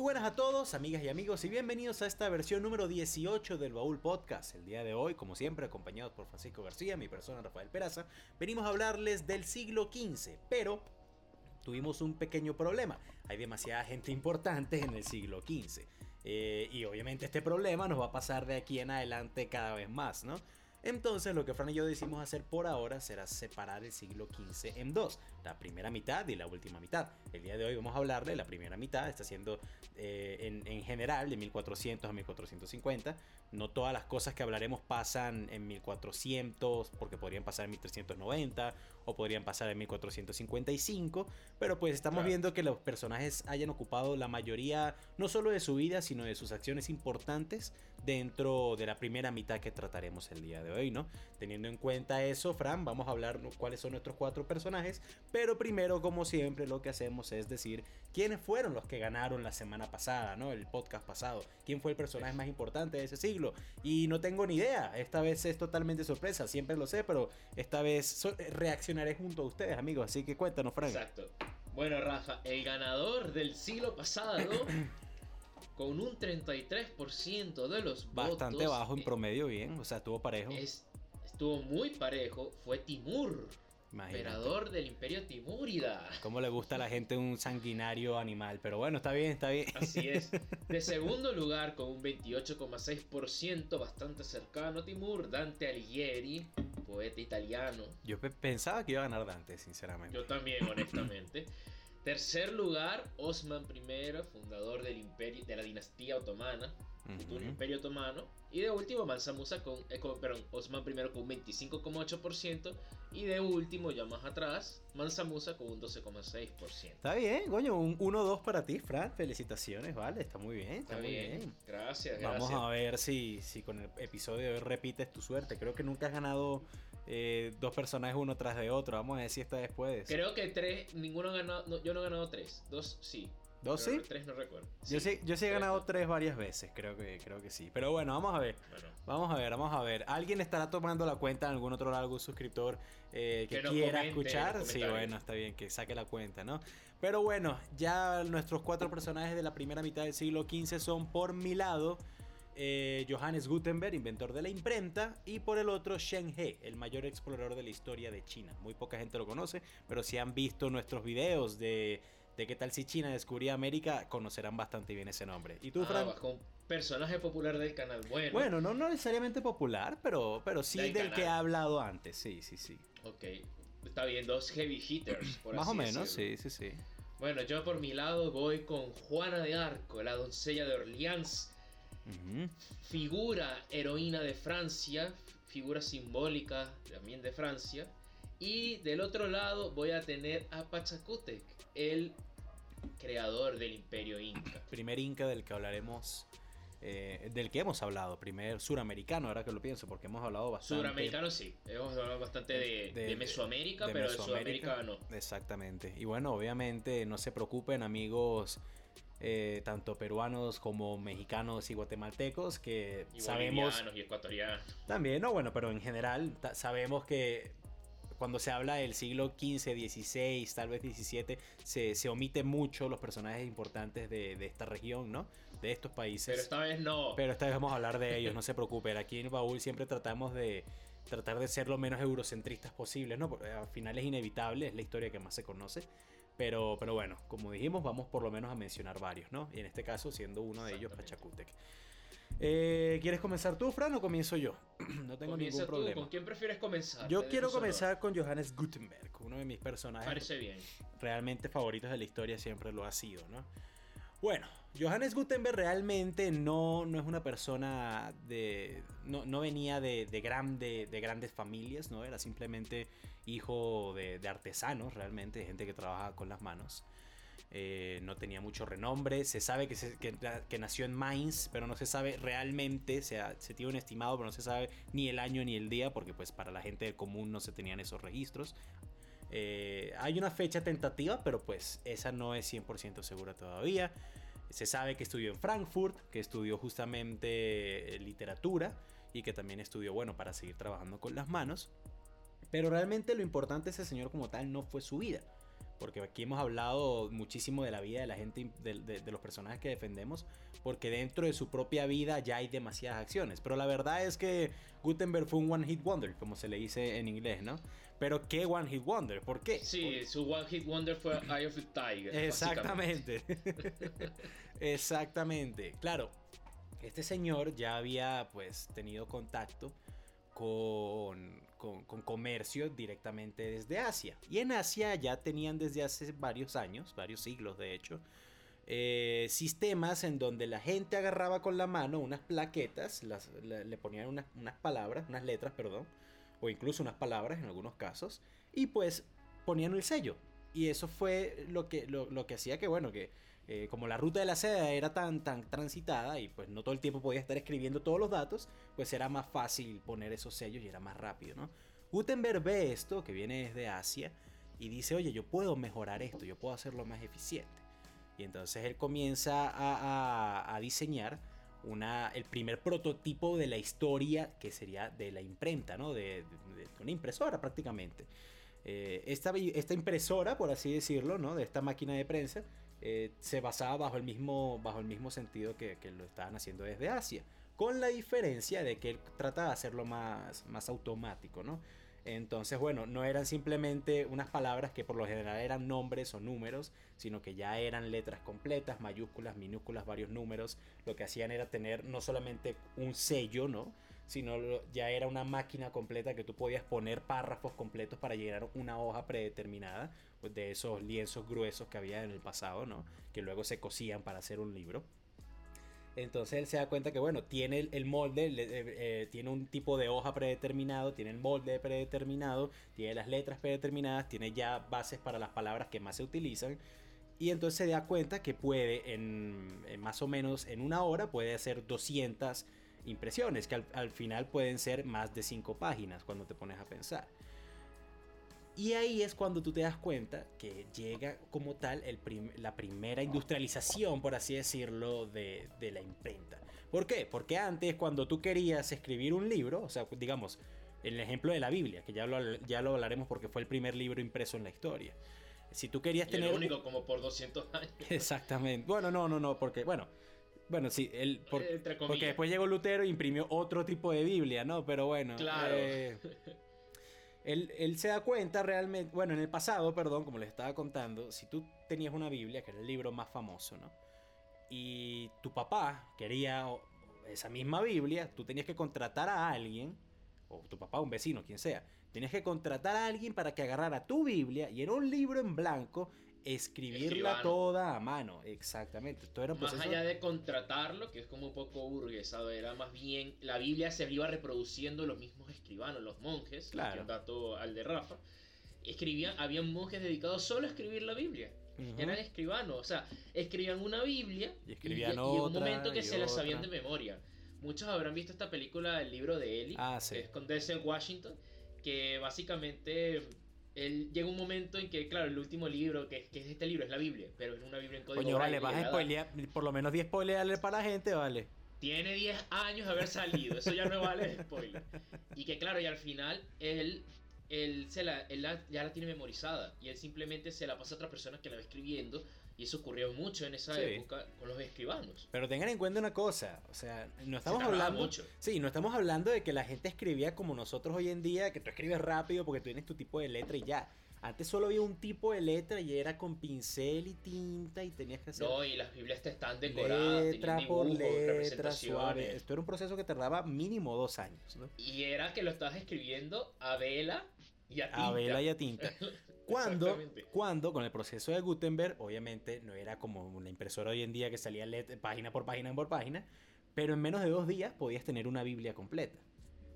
Muy buenas a todos, amigas y amigos, y bienvenidos a esta versión número 18 del Baúl Podcast. El día de hoy, como siempre, acompañados por Francisco García, mi persona Rafael Peraza, venimos a hablarles del siglo XV, pero tuvimos un pequeño problema. Hay demasiada gente importante en el siglo XV. Eh, y obviamente este problema nos va a pasar de aquí en adelante cada vez más, ¿no? Entonces lo que Fran y yo decidimos hacer por ahora será separar el siglo XV en dos, la primera mitad y la última mitad. El día de hoy vamos a hablar de la primera mitad, está siendo eh, en, general de 1400 a 1450. No todas las cosas que hablaremos pasan en 1400 porque podrían pasar en 1390 o podrían pasar en 1455, pero pues estamos viendo que los personajes hayan ocupado la mayoría no solo de su vida, sino de sus acciones importantes dentro de la primera mitad que trataremos el día de hoy hoy, ¿no? Teniendo en cuenta eso, Fran, vamos a hablar cuáles son nuestros cuatro personajes, pero primero, como siempre, lo que hacemos es decir quiénes fueron los que ganaron la semana pasada, ¿no? El podcast pasado, quién fue el personaje más importante de ese siglo. Y no tengo ni idea, esta vez es totalmente sorpresa, siempre lo sé, pero esta vez reaccionaré junto a ustedes, amigos, así que cuéntanos, Fran. Exacto. Bueno, Rafa, el ganador del siglo pasado con un 33% de los votos. Bastante bajo en promedio, bien, o sea, estuvo parejo. estuvo muy parejo, fue Timur. Emperador del imperio Timúrida. Como le gusta a la gente un sanguinario animal, pero bueno, está bien, está bien. Así es. De segundo lugar, con un 28,6%, bastante cercano a Timur, Dante Alighieri, poeta italiano. Yo pensaba que iba a ganar Dante, sinceramente. Yo también, honestamente. Tercer lugar, Osman I, fundador del imperio, de la dinastía otomana, uh imperio otomano. Y de último, Mansa Musa con, eh, perdón, Osman I con un 25,8%. Y de último, ya más atrás, Mansa Musa con un 12,6%. Está bien, coño, un 1-2 para ti, Fran. Felicitaciones, vale, está muy bien. Está, muy bien. Gracias, Vamos a ver si, si con el episodio de hoy repites tu suerte. Creo que nunca has ganado eh, dos personajes uno tras de otro. Vamos a ver si esta vez puedes. Creo que tres, ninguno ha ganado, yo no he ganado tres, dos sí. ¿Dos sí? Tres no recuerdo. Yo sí, yo sí he ganado tres varias veces, creo que, creo que sí. Pero bueno, vamos a ver. Vamos a ver, vamos a ver. ¿Alguien estará tomando la cuenta en algún otro algún suscriptor eh, que, quiera escuchar? Sí, bueno, está bien, que saque la cuenta, ¿no? Pero bueno, ya nuestros cuatro personajes de la primera mitad del siglo XV son por mi lado. Eh, Johannes Gutenberg, inventor de la imprenta, y por el otro Shen He, el mayor explorador de la historia de China. Muy poca gente lo conoce, pero si han visto nuestros videos de de qué tal si China descubría América, conocerán bastante bien ese nombre. ¿Y tú, ah, Frank? personaje popular del canal. Bueno, bueno no, necesariamente popular, pero, pero sí del, que he hablado antes. Sí, sí, sí. Ok, está bien, dos heavy hitters. Por Más o menos, sí, sí, sí. Bueno, yo por mi lado voy con Juana de Arco, la doncella de Orleans. Figura heroína de Francia, figura simbólica también de Francia. Y del otro lado voy a tener a Pachacútec, el creador del imperio inca. Primer inca del que hablaremos eh, del que hemos hablado, primer suramericano, ahora que lo pienso, porque hemos hablado bastante. Suramericano sí, hemos hablado bastante de, Mesoamérica, pero de Sudamérica no. Exactamente. Y bueno, obviamente no se preocupen, amigos. Eh, tanto peruanos como mexicanos y guatemaltecos que y sabemos y ecuatorianos también no bueno pero en general sabemos que cuando se habla del siglo XV, XVI, tal vez XVII, se, se omite mucho los personajes importantes de, de, esta región, ¿no? De estos países. Pero esta vez no. Pero esta vez vamos a hablar de ellos, no se preocupen. Aquí en Baúl siempre tratamos de tratar de ser lo menos eurocentristas posible, ¿no? Porque al final es inevitable, es la historia que más se conoce. Pero, pero bueno, como dijimos, vamos por lo menos a mencionar varios, ¿no? Y en este caso, siendo uno de ellos Pachacútec. Eh, ¿Quieres comenzar tú, Fran, o comienzo yo? no tengo ningún problema. ¿Con quién prefieres comenzar? Yo quiero comenzar con Johannes Gutenberg, uno de mis personajes Parece bien. realmente favoritos de la historia, siempre lo ha sido, ¿no? Bueno, Johannes Gutenberg realmente no, no es una persona de. No, venía de, de, de, grandes familias, ¿no? Era simplemente hijo de, de artesanos, realmente, de gente que trabaja con las manos. Eh, no tenía mucho renombre. Se sabe que, que, nació en Mainz, pero no se sabe realmente, se, se tiene un estimado, pero no se sabe ni el año ni el día, porque pues para la gente común no se tenían esos registros. Eh, hay una fecha tentativa, pero pues esa no es 100% segura todavía. Se sabe que estudió en Frankfurt, que estudió justamente eh, literatura y que también estudió, bueno, para seguir trabajando con las manos. Pero realmente lo importante de ese señor como tal no fue su vida porque aquí hemos hablado muchísimo de la vida de la gente, de, los personajes que defendemos, porque dentro de su propia vida ya hay demasiadas acciones. Pero la verdad es que Gutenberg fue un One Hit Wonder, como se le dice en inglés, ¿no? Pero ¿qué One Hit Wonder? ¿Por qué? Sí, su One Hit Wonder fue Eye of the Tiger. Exactamente. Exactamente. Claro, este señor ya había pues tenido contacto con, con, comercio directamente desde Asia. Y en Asia ya tenían desde hace varios años, varios siglos de hecho, eh, sistemas en donde la gente agarraba con la mano unas plaquetas, le, ponían unas, palabras, unas letras, perdón, o incluso unas palabras en algunos casos, y pues ponían el sello. Y eso fue lo que, lo que hacía que, bueno, que eh, como la ruta de la seda era tan, tan transitada y pues no todo el tiempo podía estar escribiendo todos los datos, pues era más fácil poner esos sellos y era más rápido, ¿no? Gutenberg ve esto, que viene desde Asia, y dice, oye, yo puedo mejorar esto, yo puedo hacerlo más eficiente. Y entonces él comienza a, diseñar una, el primer prototipo de la historia que sería de la imprenta, ¿no? De, una impresora prácticamente. Eh, esta, esta, impresora, por así decirlo, ¿no? De esta máquina de prensa, eh, se basaba bajo el mismo, bajo el mismo sentido que, lo estaban haciendo desde Asia, con la diferencia de que él trata de hacerlo más, más automático, ¿no? Entonces, bueno, no eran simplemente unas palabras que por lo general eran nombres o números, sino que ya eran letras completas, mayúsculas, minúsculas, varios números. Lo que hacían era tener no solamente un sello, ¿no? Sino ya era una máquina completa que tú podías poner párrafos completos para llenar una hoja predeterminada de esos lienzos gruesos que había en el pasado, ¿no? Que luego se cosían para hacer un libro. Entonces él se da cuenta que, bueno, tiene el, molde, eh, eh, tiene un tipo de hoja predeterminado, tiene el molde predeterminado, tiene las letras predeterminadas, tiene ya bases para las palabras que más se utilizan. Y entonces se da cuenta que puede, en, más o menos en una hora, puede hacer 200 impresiones, que al, al final pueden ser más de 5 páginas cuando te pones a pensar. Y ahí es cuando tú te das cuenta que llega como tal el la primera industrialización, por así decirlo, de, de, la imprenta. ¿Por qué? Porque antes cuando tú querías escribir un libro, o sea, digamos, el ejemplo de la Biblia, que ya lo, ya lo hablaremos porque fue el primer libro impreso en la historia. Si tú querías tener... El único como por 200 años. Exactamente. Bueno, no, no, no, porque, bueno, bueno, sí, él, porque después llegó Lutero e imprimió otro tipo de Biblia, ¿no? Pero bueno. Claro. Eh, él, se da cuenta realmente, bueno, en el pasado, perdón, como les estaba contando, si tú tenías una Biblia, que era el libro más famoso, ¿no? Y tu papá quería esa misma Biblia, tú tenías que contratar a alguien, o tu papá, un vecino, quien sea, tenías que contratar a alguien para que agarrara tu Biblia y era un libro en blanco escribirla toda a mano, exactamente. Esto era más allá de contratarlo, que es como un poco burguesado, era más bien la Biblia se iba reproduciendo los mismos escribanos, los monjes, claro. dato al de Rafa, escribían, habían monjes dedicados solo a escribir la Biblia. Eran escribanos, o sea, escribían una Biblia y escribían y, y un momento que se la sabían de memoria. Muchos habrán visto esta película, el libro de Eli, ah, sí. es con Denzel Washington, que básicamente él llega un momento en que, claro, el último libro, que, que, es este libro, es la Biblia, pero es una Biblia en código Coño, vale, vas a spoilear, por lo menos 10 spoilers para la gente, vale. Tiene 10 años de haber salido, eso ya no vale spoiler. Y que, claro, y al final él, él, se la, él ya la tiene memorizada y él simplemente se la pasa a otra persona que la va escribiendo y eso ocurrió mucho en esa época con los escribanos. Pero tengan en cuenta una cosa, o sea, no estamos hablando. Mucho. Sí, no estamos hablando de que la gente escribía como nosotros hoy en día, que tú escribes rápido porque tú tienes tu tipo de letra y ya. Antes solo había un tipo de letra y era con pincel y tinta y tenías que hacer. No, y las Biblias te están decoradas. Letra por letra, suave. Esto era un proceso que tardaba mínimo dos años. ¿no? Y era que lo estabas escribiendo a vela y a tinta. A vela y a tinta. Cuando, cuando con el proceso de Gutenberg, obviamente no era como una impresora hoy en día que salía página por página por página, pero en menos de dos días podías tener una Biblia completa.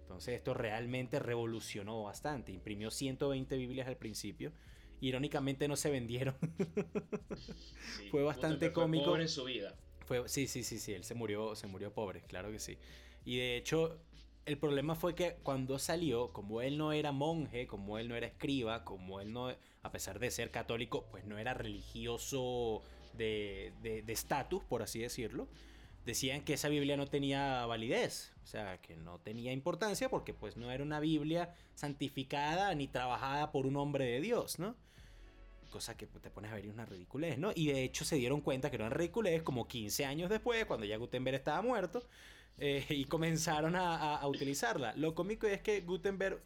Entonces esto realmente revolucionó bastante. Imprimió 120 Biblias al principio. Irónicamente no se vendieron. fue bastante cómico. Pobre en su vida. Fue, sí, sí, sí, sí. Él se murió, se murió pobre, claro que sí. Y de hecho, el problema fue que cuando salió, como él no era monje, como él no era escriba, como él no, a pesar de ser católico, pues no era religioso de estatus, por así decirlo, decían que esa Biblia no tenía validez, o sea, que no tenía importancia porque pues no era una Biblia santificada ni trabajada por un hombre de Dios, ¿no? cosa que te pones a ver y una ridiculez, ¿no? Y de hecho se dieron cuenta que era una ridiculez como 15 años después, cuando ya Gutenberg estaba muerto, eh, y comenzaron a, a, utilizarla. Lo cómico es que Gutenberg,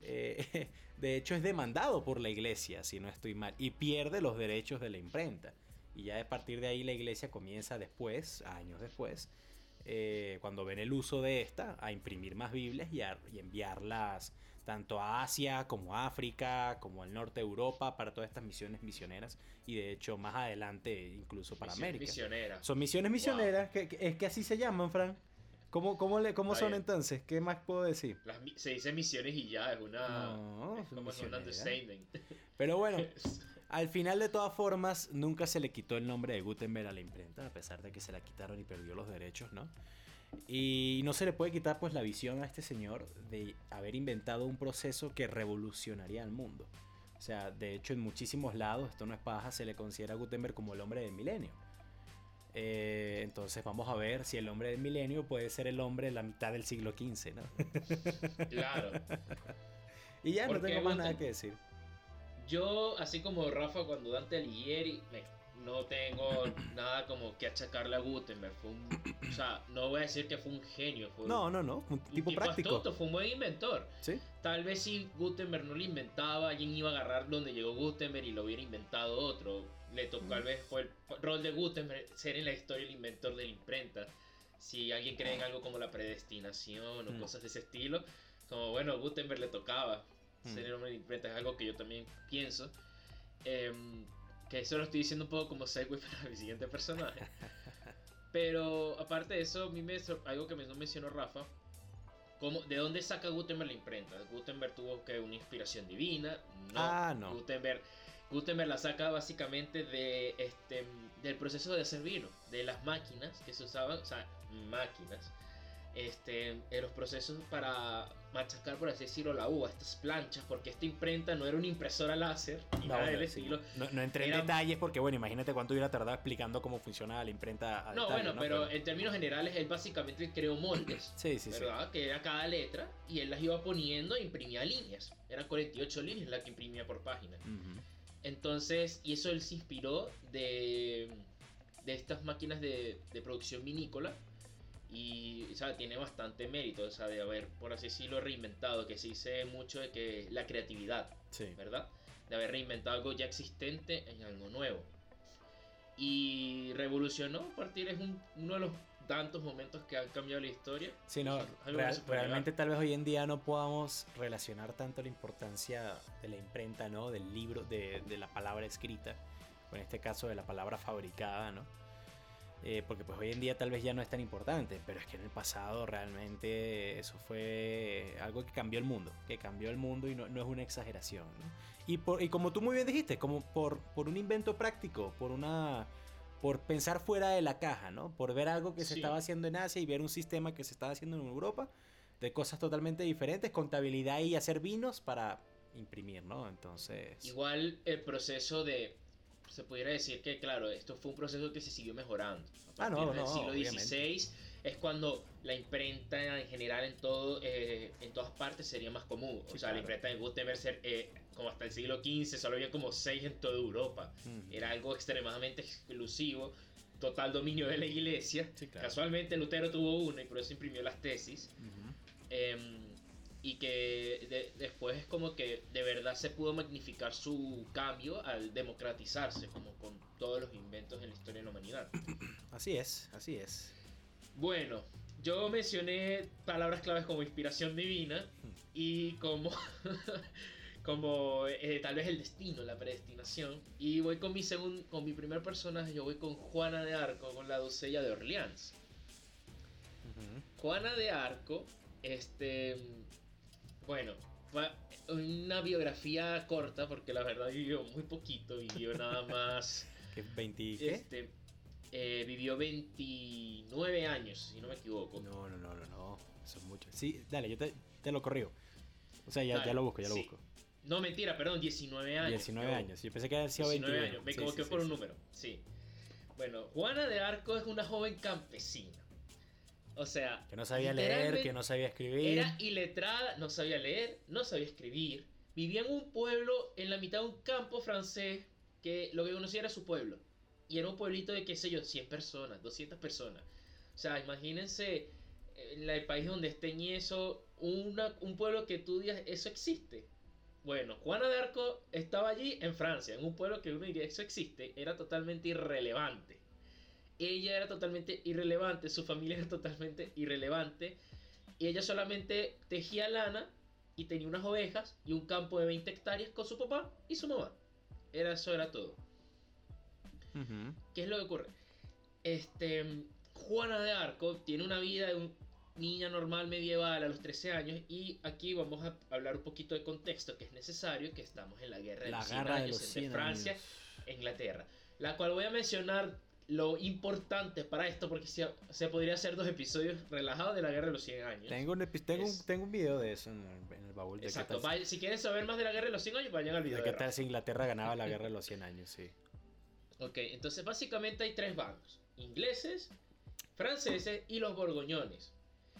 eh, de hecho, es demandado por la iglesia, si no estoy mal, y pierde los derechos de la imprenta. Y ya a partir de ahí la iglesia comienza después, años después, eh, cuando ven el uso de esta, a imprimir más Biblias y, a, y enviarlas tanto a Asia como a África, como al norte de Europa, para todas estas misiones misioneras y de hecho más adelante incluso para América. Misioneras. Son misiones misioneras, que, que, es que así se llaman, Fran. ¿Cómo, cómo, le, cómo son entonces? ¿Qué más puedo decir? Las, se dice misiones y ya, es una... No, es como un understatement. Pero bueno, al final de todas formas, nunca se le quitó el nombre de Gutenberg a la imprenta, a pesar de que se la quitaron y perdió los derechos, ¿no? Y no se le puede quitar pues la visión a este señor de haber inventado un proceso que revolucionaría el mundo. O sea, de hecho en muchísimos lados, esto no es paja, se le considera a Gutenberg como el hombre del milenio. Eh, entonces vamos a ver si el hombre del milenio puede ser el hombre de la mitad del siglo XV, ¿no? Claro. y ya no tengo más nada que decir. Yo, así como Rafa, cuando Dante Alighieri, me no tengo nada como que achacarle a Gutenberg. Fue un, o sea, no voy a decir que fue un genio. Fue no, no, no. Un tipo, un práctico. Astuto, fue un buen inventor. ¿Sí? Tal vez si Gutenberg no lo inventaba, alguien iba a agarrar donde llegó Gutenberg y lo hubiera inventado otro. Le tocó, tal vez fue el rol de Gutenberg ser en la historia el inventor de la imprenta. Si alguien cree en algo como la predestinación o mm. cosas de ese estilo, como bueno, Gutenberg le tocaba mm. ser el hombre de la imprenta, es algo que yo también pienso. Eh, que eso lo estoy diciendo un poco como segue para mi siguiente personaje. Pero aparte de eso, a mí me algo que me no mencionó Rafa. ¿cómo, ¿De dónde saca Gutenberg la imprenta? Gutenberg tuvo que una inspiración divina. No, ah, no. Gutenberg, Gutenberg la saca básicamente de este del proceso de hacer vino, de las máquinas que se usaban, o sea, máquinas este, en los procesos para machacar, por así decirlo, la uva, estas planchas, porque esta imprenta no era una impresora láser, no, No, entré en detalles porque, bueno, imagínate cuánto hubiera tardado explicando cómo funcionaba la imprenta. no, bueno, pero, en términos generales, él básicamente creó moldes, sí, sí, ¿verdad? Que era cada letra y él las iba poniendo e imprimía líneas. Eran 48 líneas las que imprimía por página. Entonces, y eso él se inspiró de, de estas máquinas de, de producción vinícola y sea, tiene bastante mérito, o sea, de haber, por así decirlo, reinventado, que se dice mucho de que la creatividad, ¿verdad? De haber reinventado algo ya existente en algo nuevo. Y revolucionó, a partir es uno de los tantos momentos que han cambiado la historia. Sí, no, realmente tal vez hoy en día no podamos relacionar tanto la importancia de la imprenta, ¿no? Del libro, de, de la palabra escrita, o en este caso de la palabra fabricada, ¿no? Eh, porque pues hoy en día tal vez ya no es tan importante, pero es que en el pasado realmente eso fue algo que cambió el mundo, que cambió el mundo y no, no es una exageración. Y, por, y como tú muy bien dijiste, como por, por un invento práctico, por una por pensar fuera de la caja, ¿no? Por ver algo que se estaba haciendo en Asia y ver un sistema que se estaba haciendo en Europa de cosas totalmente diferentes, contabilidad y hacer vinos para imprimir, ¿no? Entonces... Igual el proceso de se pudiera decir que, claro, esto fue un proceso que se siguió mejorando. A ah, no, no, siglo XVI es cuando la imprenta en general en todo eh, en todas partes sería más común. o sea, la imprenta de Gutenberg eh, como hasta el siglo XV solo había como seis en toda Europa. Era algo extremadamente exclusivo, total dominio de la iglesia. Casualmente Lutero tuvo uno y por eso imprimió las tesis y que después es como que de verdad se pudo magnificar su cambio al democratizarse, como con todos los inventos en la historia de la humanidad. Así es, así es. Bueno, yo mencioné palabras claves como inspiración divina y como, como eh, tal vez el destino, la predestinación. Y voy con mi, segundo con mi primer personaje, yo voy con Juana de Arco, con la doncella de Orleans. Juana de Arco, este bueno, fue una biografía corta porque la verdad vivió muy poquito, vivió nada más... ¿20 Este, eh, vivió 29 años, si no me equivoco. No, no, no, no, no, eso es mucho. Sí, dale, yo te, te lo corrijo. O sea, ya, ya lo busco, ya lo busco. No, mentira, perdón, 19 años. 19 años, yo pensé que había sido 19 años, me equivoqué por un número, sí. Bueno, Juana de Arco es una joven campesina o sea, que no sabía leer, que no sabía escribir. Era iletrada, no sabía leer, no sabía escribir. Vivía en un pueblo en la mitad de un campo francés que lo que conocía era su pueblo. Y era un pueblito de, qué sé yo, 100 personas, 200 personas. O sea, imagínense en el país donde estén y eso, una, un pueblo que tú digas, eso existe. Bueno, Juana de Arco estaba allí en Francia, en un pueblo que uno diría, eso existe, era totalmente irrelevante. Ella era totalmente irrelevante, su familia era totalmente irrelevante. Y ella solamente tejía lana y tenía unas ovejas y un campo de 20 hectáreas con su papá y su mamá. Era, eso era todo. ¿Qué es lo que ocurre? Este, Juana de Arco tiene una vida de una niña normal medieval a los 13 años y aquí vamos a hablar un poquito de contexto que es necesario, que estamos en la guerra de los 100 años entre Francia e Inglaterra, la cual voy a mencionar lo importante para esto, porque se, se, podría hacer dos episodios relajados de la guerra de los 100 años. Tengo un, tengo, un, tengo un video de eso en el, baúl. De Exacto, si quieren saber más de la guerra de los 100 años, vayan al video. De qué tal si Inglaterra ganaba la guerra de los 100 años, sí. Ok, entonces básicamente hay tres bandos: ingleses, franceses y los borgoñones.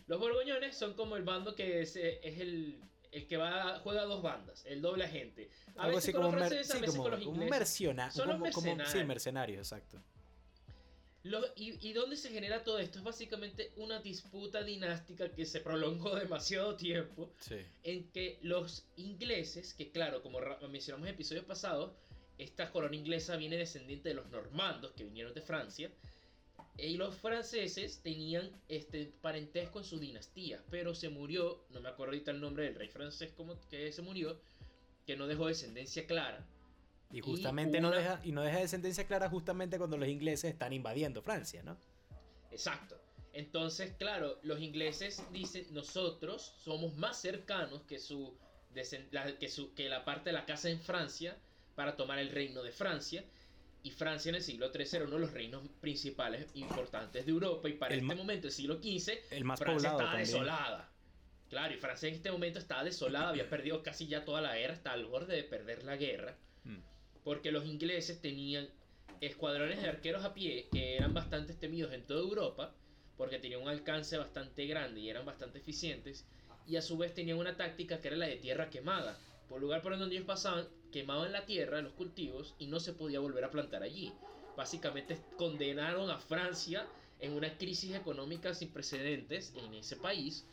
Los borgoñones son como el bando que es, es el, el que va juega dos bandas, el doble agente. A Algo veces con los franceses, a veces como, con los ingleses. Merciona, son como, mercenarios. sí, mercenarios, exacto. Y, y, dónde se genera todo esto? Es básicamente una disputa dinástica que se prolongó demasiado tiempo. Sí. En que los ingleses, que claro, como mencionamos en episodios pasados, esta corona inglesa viene descendiente de los normandos que vinieron de Francia. Y los franceses tenían este parentesco en su dinastía, pero se murió, no me acuerdo ahorita el nombre del rey francés como que se murió, que no dejó descendencia clara. Y justamente no deja y no deja descendencia clara justamente cuando los ingleses están invadiendo Francia, ¿no? Exacto. Entonces, claro, los ingleses dicen, nosotros somos más cercanos que su, que, su que la parte de la casa en Francia para tomar el reino de Francia y Francia en el siglo III era uno de los reinos principales importantes de Europa y para este momento, el siglo XV, el más Francia estaba desolada. Claro, y Francia en este momento estaba desolada, había perdido casi ya toda la guerra, hasta al borde de perder la guerra. Porque los ingleses tenían escuadrones de arqueros a pie que eran bastante temidos en toda Europa, porque tenían un alcance bastante grande y eran bastante eficientes, y a su vez tenían una táctica que era la de tierra quemada. Por lugar por donde ellos pasaban, quemaban la tierra, los cultivos, y no se podía volver a plantar allí. Básicamente condenaron a Francia en una crisis económica sin precedentes en ese país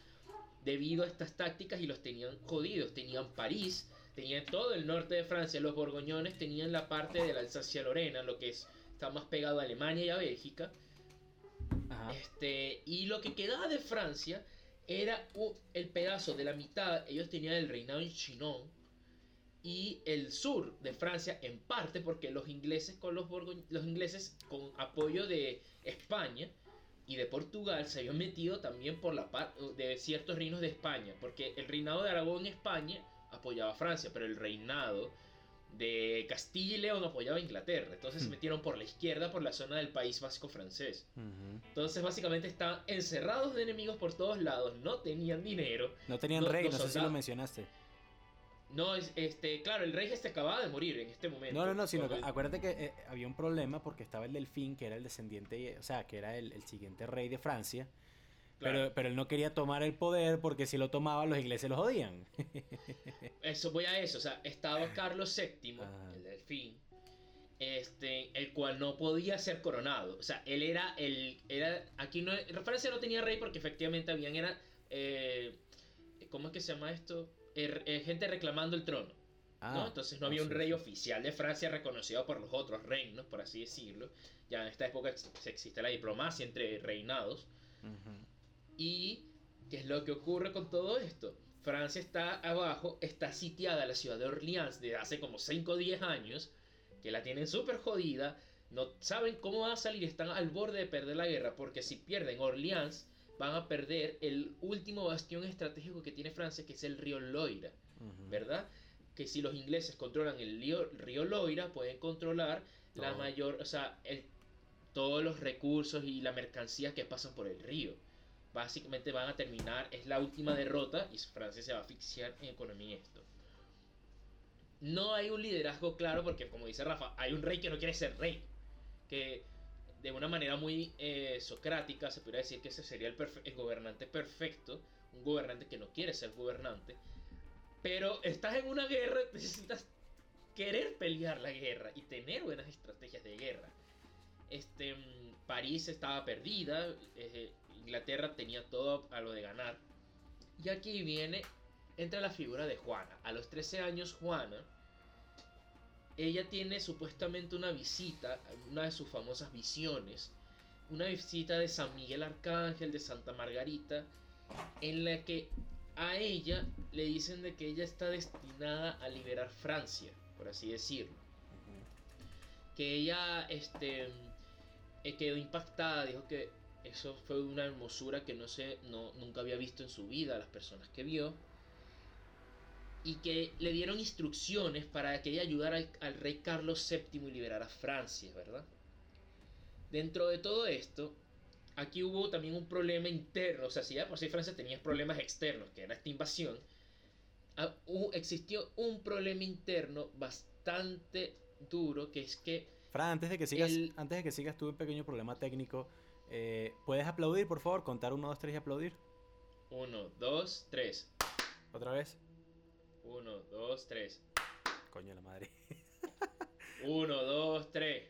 debido a estas tácticas y los tenían jodidos. Tenían París, tenían todo el norte de Francia, los borgoñones tenían la parte de la Alsacia-Lorena, lo que es, está más pegado a Alemania y a Bélgica. Este, y lo que quedaba de Francia era el pedazo de la mitad, ellos tenían el reinado en Chinon, y el sur de Francia en parte porque los ingleses con los, los ingleses con apoyo de España y de Portugal se habían metido también por la parte de ciertos reinos de España porque el reinado de Aragón en España apoyaba a Francia pero el reinado de Castilla y León apoyaba a Inglaterra entonces se hmm. metieron por la izquierda por la zona del País Vasco francés entonces básicamente estaban encerrados de enemigos por todos lados no tenían dinero no tenían rey no sé si lo mencionaste no, este, claro, el rey este acababa de morir en este momento. No, no, no, sino que acuérdate que eh, había un problema porque estaba el delfín, que era el descendiente, o sea, que era el, siguiente rey de Francia. Pero, pero él no quería tomar el poder porque si lo tomaba los ingleses los odian. eso, voy a eso, o sea, estaba Carlos VII, el delfín, este, el cual no podía ser coronado. O sea, él era el, era, aquí no, Francia no tenía rey porque efectivamente habían, era, eh, ¿cómo es que se llama esto? Er, eh, gente reclamando el trono. Ah, Entonces no había un rey oficial de Francia reconocido por los otros reinos, por así decirlo. Ya en esta época existe la diplomacia entre reinados. ¿Y qué es lo que ocurre con todo esto? Francia está abajo, está sitiada la ciudad de Orleans desde hace como 5 o 10 años, que la tienen súper jodida, no saben cómo va a salir, están al borde de perder la guerra, porque si pierden Orleans, van a perder el último bastión estratégico que tiene Francia, que es el río Loira, ¿verdad? Que si los ingleses controlan el río, Loira, pueden controlar la mayor, o sea, todos los recursos y la mercancía que pasan por el río. Básicamente van a terminar, es la última derrota y Francia se va a asfixiar en economía esto. No hay un liderazgo claro porque, como dice Rafa, hay un rey que no quiere ser rey. Que de una manera muy eh, socrática, se podría decir que ese sería el, gobernante perfecto, un gobernante que no quiere ser gobernante, pero estás en una guerra, necesitas querer pelear la guerra y tener buenas estrategias de guerra. Este, mm, París estaba perdida, eh, Inglaterra tenía todo a lo de ganar. Y aquí viene, entra la figura de Juana. A los 13 años, Juana, ella tiene supuestamente una visita, una de sus famosas visiones, una visita de San Miguel Arcángel, de Santa Margarita, en la que a ella le dicen de que ella está destinada a liberar Francia, por así decirlo. Que ella este, eh, quedó impactada, dijo que eso fue una hermosura que no sé, no, nunca había visto en su vida las personas que vio. Y que le dieron instrucciones para que ella ayudara al, al rey Carlos VII y liberara Francia, ¿verdad? Dentro de todo esto, aquí hubo también un problema interno, o sea, si ya por sí Francia tenía problemas externos, que era esta invasión, ah, existió un problema interno bastante duro, que es que... Fran, antes de que sigas, antes de que sigas tuve un pequeño problema técnico. Eh, ¿Puedes aplaudir, por favor? Contar 1, 2, 3 y aplaudir. 1, 2, 3. ¿Otra vez? 1, 2, 3. Coño la madre. 1, 2, 3.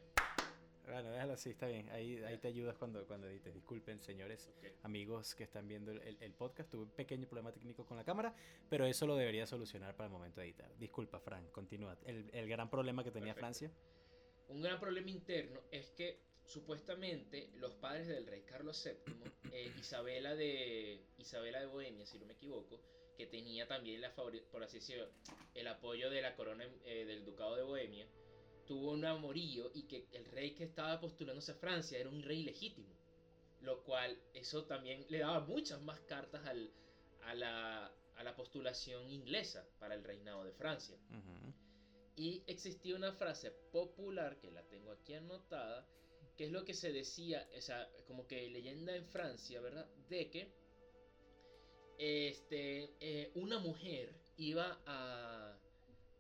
Bueno, déjalo así, está bien. Ahí, ahí te ayudas cuando, cuando edites. Disculpen, señores, amigos que están viendo el, el, podcast. Tuve un pequeño problema técnico con la cámara, pero eso lo debería solucionar para el momento de editar. Disculpa, Fran, continúa. El, el gran problema que tenía Francia. Un gran problema interno es que supuestamente los padres del rey Carlos VII, eh, Isabela, de, Isabela de Bohemia, si no me equivoco, que tenía también la por así decirlo, el apoyo de la corona eh, del ducado de Bohemia, tuvo un amorío y que el rey que estaba postulándose a Francia era un rey legítimo. Lo cual, eso también le daba muchas más cartas al, a, la, a, la, postulación inglesa para el reinado de Francia. Y existía una frase popular, que la tengo aquí anotada, que es lo que se decía, o sea, como que leyenda en Francia, ¿verdad? De que este, eh, una mujer iba a,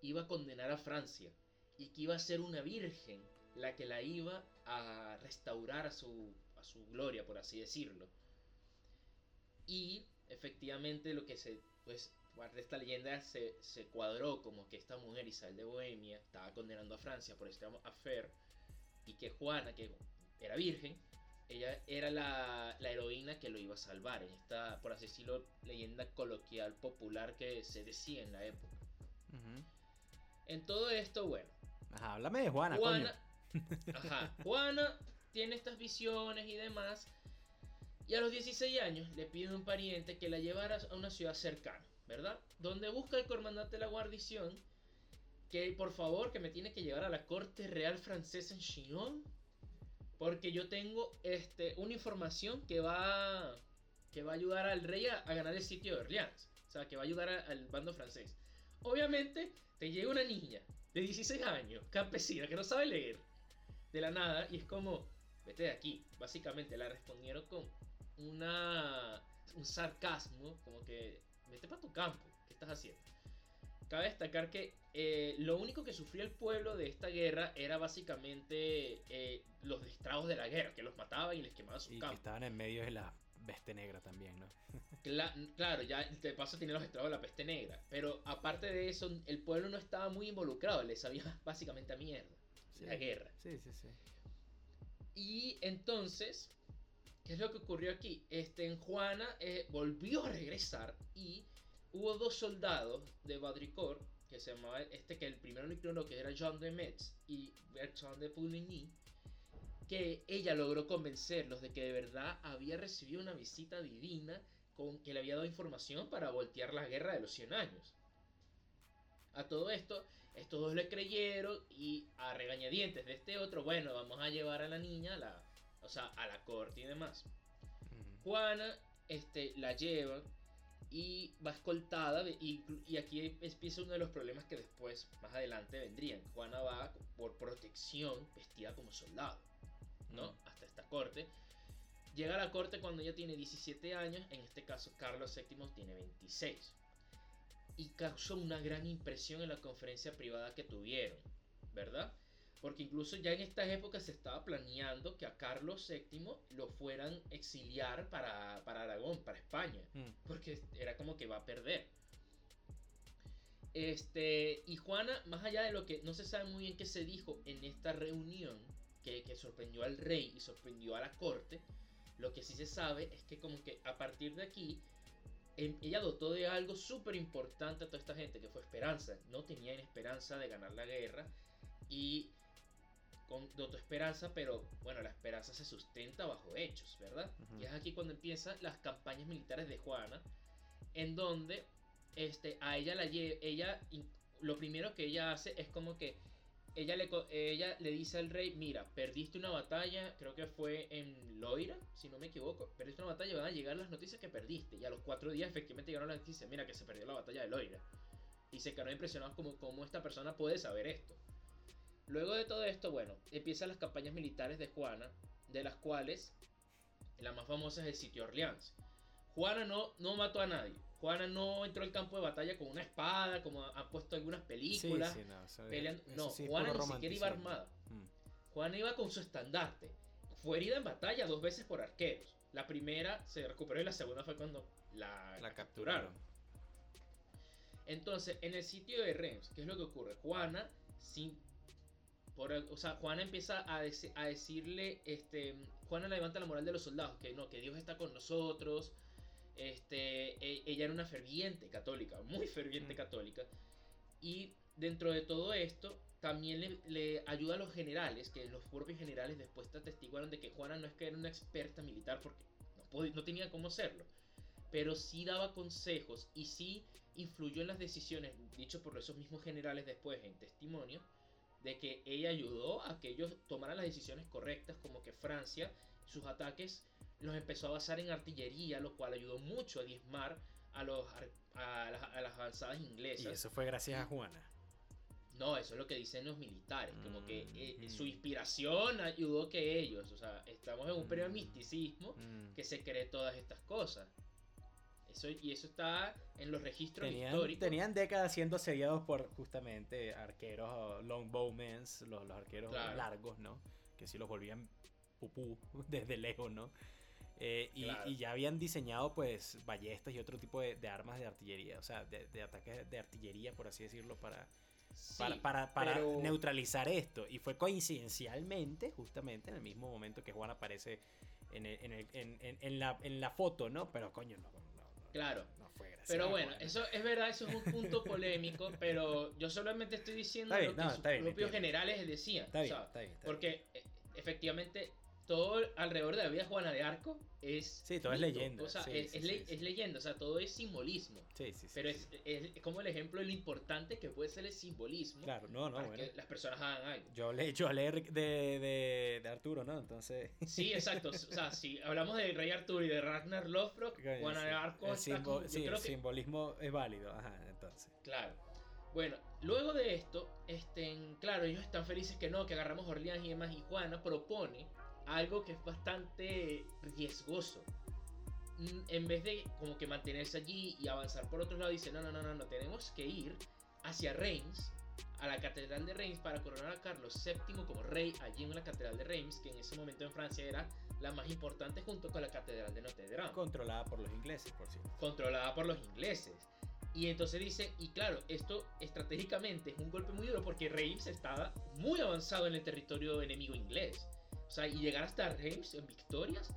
iba a condenar a Francia y que iba a ser una virgen la que la iba a restaurar a su, a su gloria, por así decirlo. Y efectivamente lo que se, pues, de esta leyenda se, se, cuadró como que esta mujer, Isabel de Bohemia, estaba condenando a Francia por este afer y que Juana, que era virgen, ella era la, la, heroína que lo iba a salvar en esta, por así decirlo, leyenda coloquial popular que se decía en la época. En todo esto, bueno, Ajá, háblame de Juana, Juana Ajá, Juana tiene estas visiones y demás. Y a los 16 años le pide a un pariente que la llevara a una ciudad cercana, ¿verdad? Donde busca el comandante de la guarnición que por favor que me tiene que llevar a la corte real francesa en Chinon porque yo tengo este una información que va que va a ayudar al rey a, ganar el sitio de Orleans, o sea, que va a ayudar al bando francés. Obviamente, te llega una niña de 16 años, campesina, que no sabe leer, de la nada, y es como, vete de aquí. Básicamente la respondieron con una, un sarcasmo, como que, vete para tu campo, ¿qué estás haciendo? Cabe destacar que eh, lo único que sufrió el pueblo de esta guerra era básicamente eh, los estragos de la guerra, que los mataban y les quemaban su y campo. Que estaban en medio de la peste negra también, ¿no? claro, ya de paso tiene los estragos de la peste negra. Pero aparte de eso, el pueblo no estaba muy involucrado, le sabía básicamente a mierda. La guerra. Sí, sí, sí. Y entonces, ¿qué es lo que ocurrió aquí? Este, en Juana eh, volvió a regresar y hubo dos soldados de Badricourt, que se llamaba, este que el primero lo que era Jean de Metz y Bertrand de Pouligny, que ella logró convencerlos de que de verdad había recibido una visita divina con que le había dado información para voltear la guerra de los 100 años. A todo esto, estos dos le creyeron y a regañadientes de este otro, bueno, vamos a llevar a la niña a la, o sea, a la corte y demás. Juana este, la lleva y va escoltada y, y, aquí empieza uno de los problemas que después, más adelante vendrían. Juana va por protección vestida como soldado. ¿no? Hasta esta corte. Llega a la corte cuando ella tiene 17 años, en este caso Carlos VII tiene 26. Y causó una gran impresión en la conferencia privada que tuvieron, ¿verdad? Porque incluso ya en estas épocas se estaba planeando que a Carlos VII lo fueran exiliar para, Aragón, para España. Mm. Porque era como que va a perder. Este, y Juana, más allá de lo que no se sabe muy bien qué se dijo en esta reunión, que, que sorprendió al rey y sorprendió a la corte, lo que sí se sabe es que como que a partir de aquí, em, ella dotó de algo súper importante a toda esta gente, que fue esperanza. No tenían esperanza de ganar la guerra y con dotó esperanza, pero bueno, la esperanza se sustenta bajo hechos, ¿verdad? Y es aquí cuando empiezan las campañas militares de Juana, en donde este, a ella la ella lo primero que ella hace es como que ella le, ella le dice al rey, mira, perdiste una batalla, creo que fue en Loira, si no me equivoco, perdiste una batalla, van a llegar las noticias que perdiste. Y a los cuatro días efectivamente llegaron las noticias, mira que se perdió la batalla de Loira. Y se quedaron impresionados como cómo esta persona puede saber esto. Luego de todo esto, bueno, empiezan las campañas militares de Juana, de las cuales la más famosa es el sitio Orleans. Juana no, no mató a nadie. Juana no entró al campo de batalla con una espada, como han puesto algunas películas. no, Juana ni siquiera iba armada. Mm. Juana iba con su estandarte. Fue herida en batalla dos veces por arqueros. La primera se recuperó y la segunda fue cuando la, capturaron. Entonces, en el sitio de Reims, ¿qué es lo que ocurre? Juana, sin por o sea, Juana empieza a, a, decirle, este, Juana levanta la moral de los soldados, que no, que Dios está con nosotros. Este, e, ella era una ferviente católica, muy ferviente católica. Y dentro de todo esto, también le, ayuda a los generales, que los propios generales después te atestiguaron de que Juana no es que era una experta militar, porque no, no tenía cómo serlo. Pero sí daba consejos y sí influyó en las decisiones, dicho por esos mismos generales después en testimonio, de que ella ayudó a que ellos tomaran las decisiones correctas, como que Francia, sus ataques los empezó a basar en artillería, lo cual ayudó mucho a diezmar a, los, a, las, avanzadas inglesas. Y eso fue gracias a Juana. No, eso es lo que dicen los militares, como que eh, mm. su inspiración ayudó que ellos, o sea, estamos en un periodo de misticismo mm. que se cree todas estas cosas y eso está en los registros históricos. Tenían décadas siendo asediados por justamente arqueros longbowmen, los, los arqueros largos, ¿no? Que sí los volvían pupú desde lejos, ¿no? Eh, y, ya habían diseñado pues ballestas y otro tipo de, armas de artillería, o sea, de, ataques de artillería, por así decirlo, para, para, para, neutralizar esto. Y fue coincidencialmente, justamente en el mismo momento que Juan aparece en, en, la, en la foto, ¿no? Pero coño, no, Claro. pero bueno, eso es verdad, eso es un punto polémico, pero yo solamente estoy diciendo lo que sus propios generales decían. porque eh, efectivamente todo alrededor de la vida de Juana de Arco es. Sí, todo es leyenda. O sea, es, leyenda, o sea, todo es simbolismo. Sí, sí, Pero es, como el ejemplo de lo importante que puede ser el simbolismo. Claro, no, no. Para que las personas hagan algo. Yo le he hecho a leer de, de, Arturo, ¿no? Entonces. Sí, exacto. O sea, si hablamos de Rey Arturo y de Ragnar Lothbrok, Juana de Arco. El, sí, el simbolismo es válido. Ajá, entonces. Claro. Bueno, luego de esto, este, claro, ellos están felices que no, que agarramos Orleans y demás, y Juana propone algo que es bastante riesgoso. Mm, en vez de como que mantenerse allí y avanzar por otro lado, dice, no, no, no, no, no, tenemos que ir hacia Reims, a la Catedral de Reims, para coronar a Carlos VII como rey allí en la Catedral de Reims, que en ese momento en Francia era la más importante junto con la Catedral de Notre Dame. Controlada por los ingleses, por cierto. Controlada por los ingleses. Y entonces dice, y claro, esto estratégicamente es un golpe muy duro porque Reims estaba muy avanzado en el territorio enemigo inglés. O sea, y llegar hasta Reims en victorias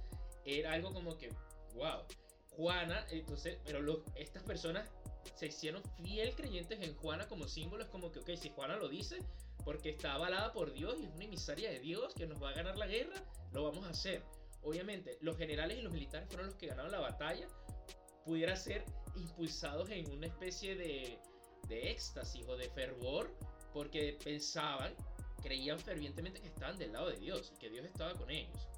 era algo como que, wow. Juana, entonces, pero estas personas se hicieron fiel creyentes en Juana como símbolo. Es como que, ok, si Juana lo dice, porque está avalada por Dios y es una emisaria de Dios que nos va a ganar la guerra, lo vamos a hacer. Obviamente, los generales y los militares fueron los que ganaron la batalla. Pudiera ser impulsados en una especie de, de éxtasis o de fervor, porque pensaban creían fervientemente que estaban del lado de Dios y que Dios estaba con ellos,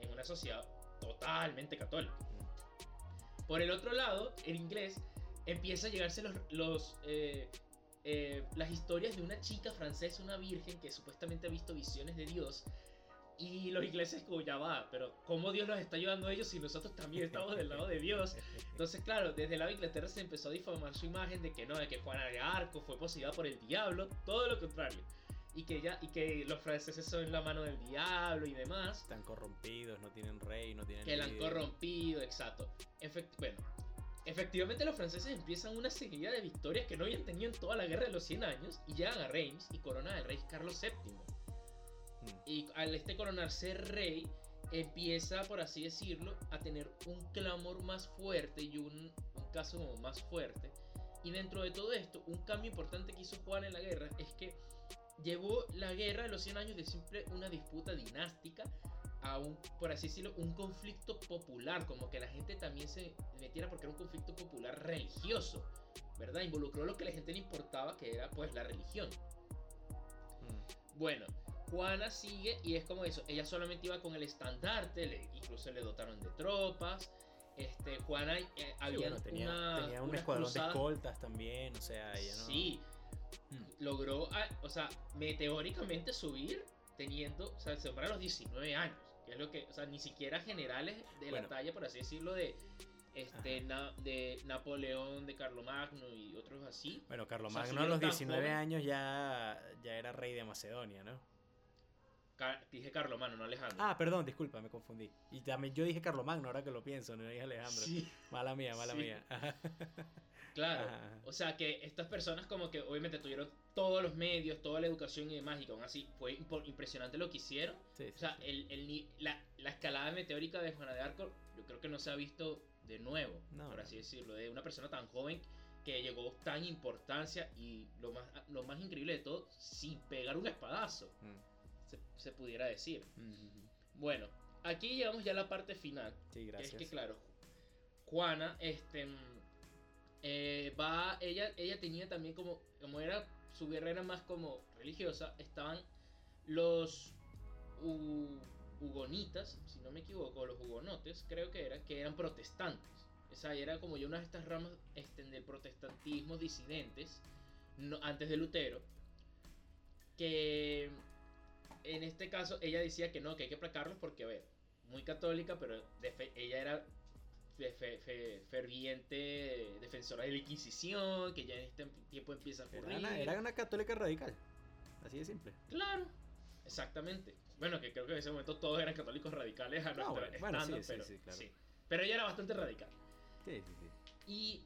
en una sociedad totalmente católica. Por el otro lado, en inglés empieza a llegarse los, los eh, eh, las historias de una chica francesa, una virgen que supuestamente ha visto visiones de Dios. Y los ingleses como ya va, pero ¿cómo Dios nos está ayudando a ellos si nosotros también estamos del lado de Dios? Entonces, claro, desde de Inglaterra se empezó a difamar su imagen de que no, de que Juana de Arco fue poseída por el diablo, todo lo contrario y que ya y que los franceses son la mano del diablo y demás. Están corrompidos, no tienen rey, no tienen Que la han corrompido, exacto. bueno, efectivamente los franceses empiezan una seguida de victorias que no habían tenido en toda la guerra de los 100 años y llegan a Reims y corona al rey Carlos VII. Mm. Y al este coronarse rey, empieza, por así decirlo, a tener un clamor más fuerte y un, un caso más fuerte. Y dentro de todo esto, un cambio importante que hizo Juan en la guerra es que llevó la guerra de los 100 años de siempre una disputa dinástica a un, por así decirlo, un conflicto popular, como que la gente también se metiera porque era un conflicto popular religioso, ¿verdad? Involucró lo que a la gente le importaba, que era pues la religión. Mm. Bueno, Juana sigue y es como eso, ella solamente iba con el estandarte, incluso le dotaron de tropas. Este, Juana eh, había tenía, un escuadrón de escoltas también, o sea, ella no... Sí, mm. logró, ah, o sea, meteóricamente subir teniendo, o sea, se a los 19 años, que es lo que, o sea, ni siquiera generales de la talla, por así decirlo, de este, de Napoleón, de Carlomagno y otros así. Bueno, Carlomagno a los 19 años ya, ya era rey de Macedonia, ¿no? dije Carlomagno, no Alejandro. Ah, perdón, disculpa, me confundí. Y también yo dije Carlomagno, ahora que lo pienso, no dije Alejandro. Sí. Mala mía, mala mía. Claro. O sea que estas personas como que obviamente tuvieron todos los medios, toda la educación y demás, y aún así fue impresionante lo que hicieron. o sea, el, la, la, escalada meteórica de Juana de Arco yo creo que no se ha visto de nuevo, por así decirlo, de una persona tan joven que llegó tan importancia y lo más, lo más increíble de todo, sin pegar un espadazo, mm. se, pudiera decir. Bueno, aquí llegamos ya a la parte final. Sí, gracias. es que claro, Juana, este eh, va, ella, ella tenía también como, como era, su guerra era más como religiosa, estaban los hugonitas, si no me equivoco, los hugonotes, creo que eran, que eran protestantes. Esa era como ya una de estas ramas este, del protestantismo disidentes, antes de Lutero, que en este caso ella decía que no, que hay que placarlos porque, a ver, muy católica, pero ella era ferviente defensora de la Inquisición, que ya en este tiempo empieza a ocurrir. Era una, católica radical, así de simple. Claro, exactamente. Bueno, que creo que en ese momento todos eran católicos radicales a no, bueno, sí, pero, sí, claro. pero ella era bastante radical. Sí, sí, sí. Y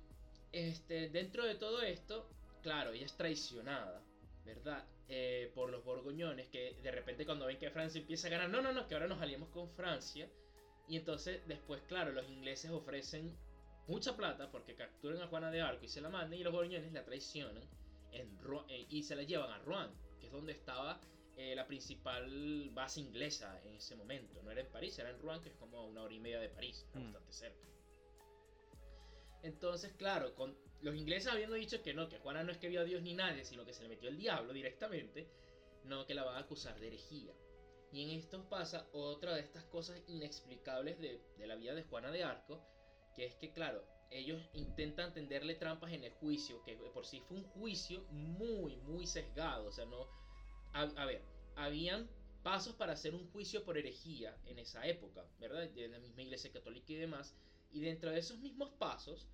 este, dentro de todo esto, claro, ella es traicionada, ¿verdad? Eh, por los borgoñones que de repente cuando ven que Francia empieza a ganar, no, no, no, que ahora nos aliamos con Francia y entonces después, claro, los ingleses ofrecen mucha plata porque capturan a Juana de Arco y se la mandan y los borgoñones la traicionan en eh, y se la llevan a Rouen, que es donde estaba eh, la principal base inglesa en ese momento. No era en París, era en Rouen, que es como una hora y media de París, mm. bastante cerca. Entonces, claro, con los ingleses habiendo dicho que no, que Juana no es que vio a Dios ni nadie, sino que se le metió el diablo directamente, no, que la van a acusar de herejía. Y en esto pasa otra de estas cosas inexplicables de, la vida de Juana de Arco, que es que, claro, ellos intentan tenderle trampas en el juicio, que por sí fue un juicio muy, muy sesgado. O sea, no. A, ver, habían pasos para hacer un juicio por herejía en esa época, ¿verdad? De la misma iglesia católica y demás. Y dentro de esos mismos pasos,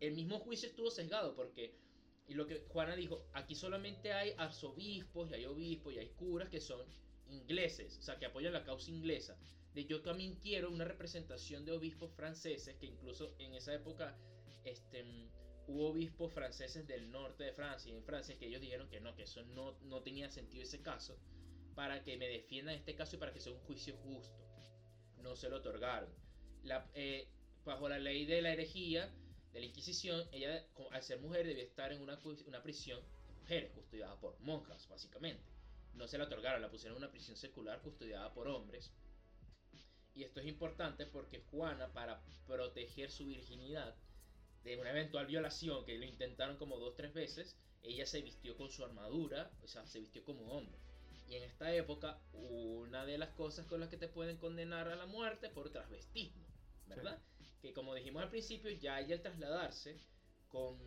el mismo juicio estuvo sesgado porque. Y lo que Juana dijo, aquí solamente hay arzobispos y hay obispos y hay curas que son ingleses, o sea, que apoyan la causa inglesa. De yo también quiero una representación de obispos franceses, que incluso en esa época este, hubo obispos franceses del norte de Francia y en Francia que ellos dijeron que no, que eso no, no tenía sentido ese caso, para que me defiendan este caso y para que sea un juicio justo. No se lo otorgaron. Eh, bajo la ley de la herejía, de la Inquisición, ella al ser mujer debía estar en una, una prisión de mujeres, custodiada por monjas, básicamente no se la otorgaron, la pusieron en una prisión secular custodiada por hombres. Y esto es importante porque Juana, para proteger su virginidad de una eventual violación, que lo intentaron como dos o tres veces, ella se vistió con su armadura, o sea, se vistió como hombre. Y en esta época, una de las cosas con las que te pueden condenar a la muerte por transvestismo, ¿verdad? Que como dijimos al principio, ya ella al trasladarse con,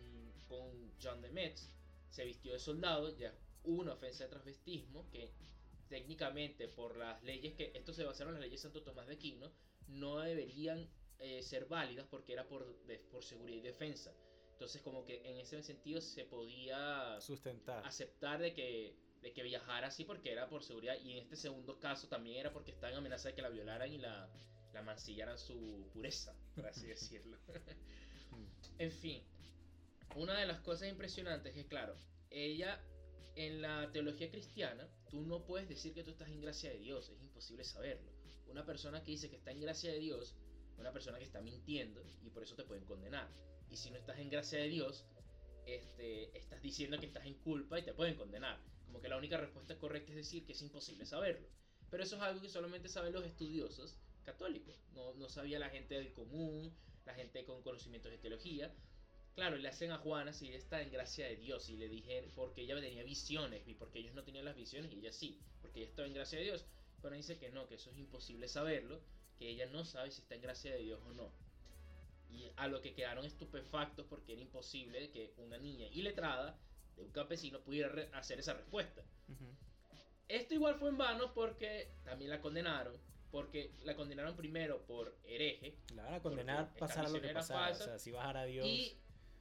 con John de Metz, se vistió de soldado, ya una ofensa de transvestismo que técnicamente por las leyes que esto se basaron en las leyes de Santo Tomás de Aquino no deberían eh, ser válidas porque era por, por seguridad y defensa. Entonces como que en ese sentido se podía sustentar aceptar de que de que viajara así porque era por seguridad y en este segundo caso también era porque estaba en amenaza de que la violaran y la, la mancillaran su pureza, por así decirlo. Mm. En fin, una de las cosas impresionantes es que, claro, ella en la teología cristiana, tú no puedes decir que tú estás en gracia de Dios, es imposible saberlo. Una persona que dice que está en gracia de Dios, una persona que está mintiendo y por eso te pueden condenar. Y si no estás en gracia de Dios, este, estás diciendo que estás en culpa y te pueden condenar. Como que la única respuesta correcta es decir que es imposible saberlo. Pero eso es algo que solamente saben los estudiosos católicos. No, no sabía la gente del común, la gente con conocimientos de teología. Claro, le hacen a Juana si ella está en gracia de Dios y le dije porque ella tenía visiones y porque ellos no tenían las visiones y ella sí, porque ella estaba en gracia de Dios. Juana dice que no, que eso es imposible saberlo, que ella no sabe si está en gracia de Dios o no. Y a lo que quedaron estupefactos porque era imposible que una niña iletrada de un campesino pudiera hacer esa respuesta. Esto igual fue en vano porque también la condenaron. Porque la condenaron primero por hereje. La van a condenar pasar lo que pasara. o sea, si bajar a Dios. Y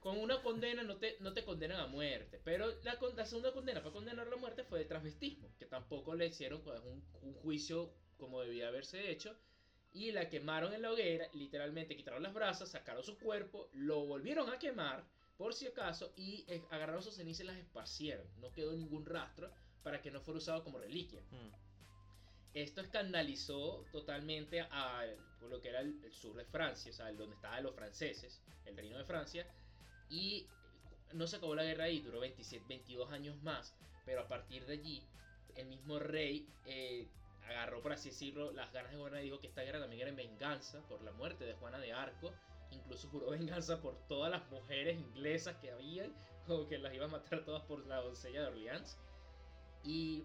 con una condena no te, no te condenan a muerte. Pero la, la segunda condena para condenar a la muerte fue de transvestismo. Que tampoco le hicieron pues, un, un juicio como debía haberse hecho y la quemaron en la hoguera, literalmente quitaron las brasas, sacaron su cuerpo, lo volvieron a quemar por si acaso y eh, agarraron sus cenizas y las esparcieron. No quedó ningún rastro para que no fuera usado como reliquia. Hmm. Esto escandalizó totalmente a lo que era el, sur de Francia, o sea, donde estaban los franceses, el reino de Francia, y no se acabó la guerra ahí, duró 27, 22 años más, pero a partir de allí el mismo rey eh, agarró, por así decirlo, las ganas de gobernar y dijo que esta guerra también era en venganza por la muerte de Juana de Arco. Incluso juró venganza por todas las mujeres inglesas que habían, como que las iba a matar todas por la doncella de Orleans. Y,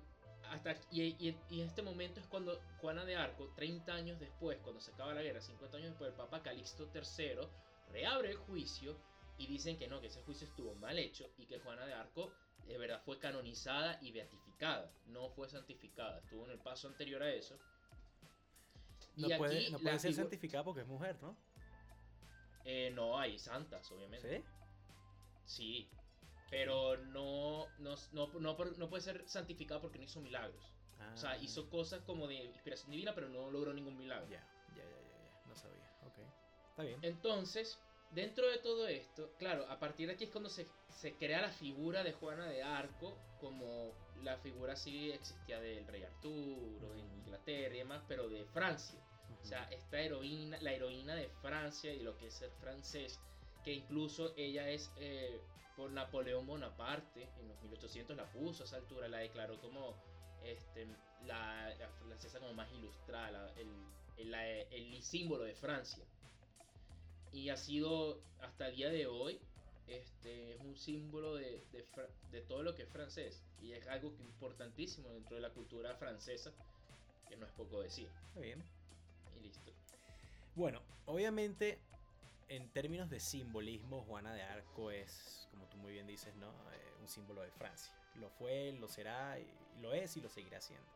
hasta, y, en este momento es cuando Juana de Arco, 30 años después, cuando se acaba la guerra, 50 años después, el Papa Calixto III reabre el juicio y dicen que no, que ese juicio estuvo mal hecho y que Juana de Arco de verdad fue canonizada y beatificada, no fue santificada, estuvo en el paso anterior a eso. No puede, no puede ser santificada porque es mujer, ¿no? Eh, no, hay santas, obviamente. ¿Sí? Sí, pero no, no, no, no, puede ser santificada porque no hizo milagros. o sea, ah. hizo cosas como de inspiración divina, pero no logró ningún milagro. Ya, ya, ya, ya, no sabía. Ok, está bien. Entonces, Dentro de todo esto, claro, a partir de aquí es cuando se, se, crea la figura de Juana de Arco, como la figura sí existía del rey Arturo en Inglaterra y demás, pero de Francia. O sea, esta heroína, la heroína de Francia y lo que es ser francés, que incluso ella es eh, por Napoleón Bonaparte, en los 1800 la puso a esa altura, la declaró como este, la, francesa como más ilustrada, el, el símbolo de Francia y ha sido hasta el día de hoy este, es un símbolo de, de, todo lo que es francés y es algo importantísimo dentro de la cultura francesa que no es poco decir. Está bien. Y listo. Bueno, obviamente en términos de simbolismo, Juana de Arco es, como tú muy bien dices, ¿no? Eh, un símbolo de Francia. Lo fue, lo será, y lo es y lo seguirá siendo.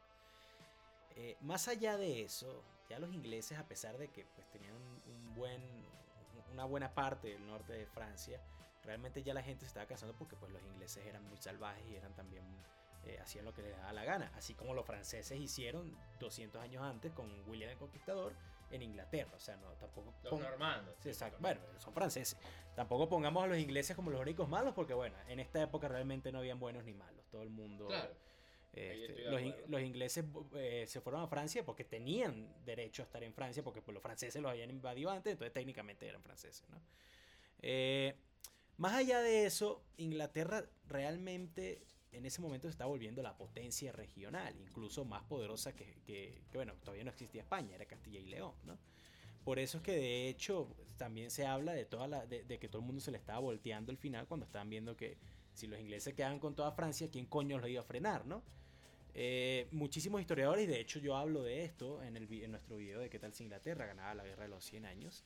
Eh, más allá de eso, ya los ingleses, a pesar de que pues, tenían un buen, una buena parte del norte de Francia, realmente ya la gente se estaba cansando porque pues los ingleses eran muy salvajes y eran también eh, hacían lo que les daba la gana, así como los franceses hicieron 200 años antes con William el Conquistador en Inglaterra, o sea, no tampoco los normandos. exacto. Bueno, son franceses. Tampoco pongamos a los ingleses como los únicos malos porque bueno, en esta época realmente no habían buenos ni malos, todo el mundo Claro. Este, los, ingleses eh, se fueron a Francia porque tenían derecho a estar en Francia, porque pues, los franceses los habían invadido antes, entonces técnicamente eran franceses. Eh, más allá de eso, Inglaterra realmente en ese momento se está volviendo la potencia regional, incluso más poderosa que, bueno, todavía no existía España, era Castilla y León. Por eso es que de hecho también se habla de, toda la, de, de que todo el mundo se le estaba volteando al final cuando estaban viendo que si los ingleses quedaban con toda Francia, ¿quién coño los iba a frenar, no? Eh, muchísimos historiadores, y de hecho yo hablo de esto en, nuestro video de qué tal si Inglaterra ganaba la guerra de los 100 años,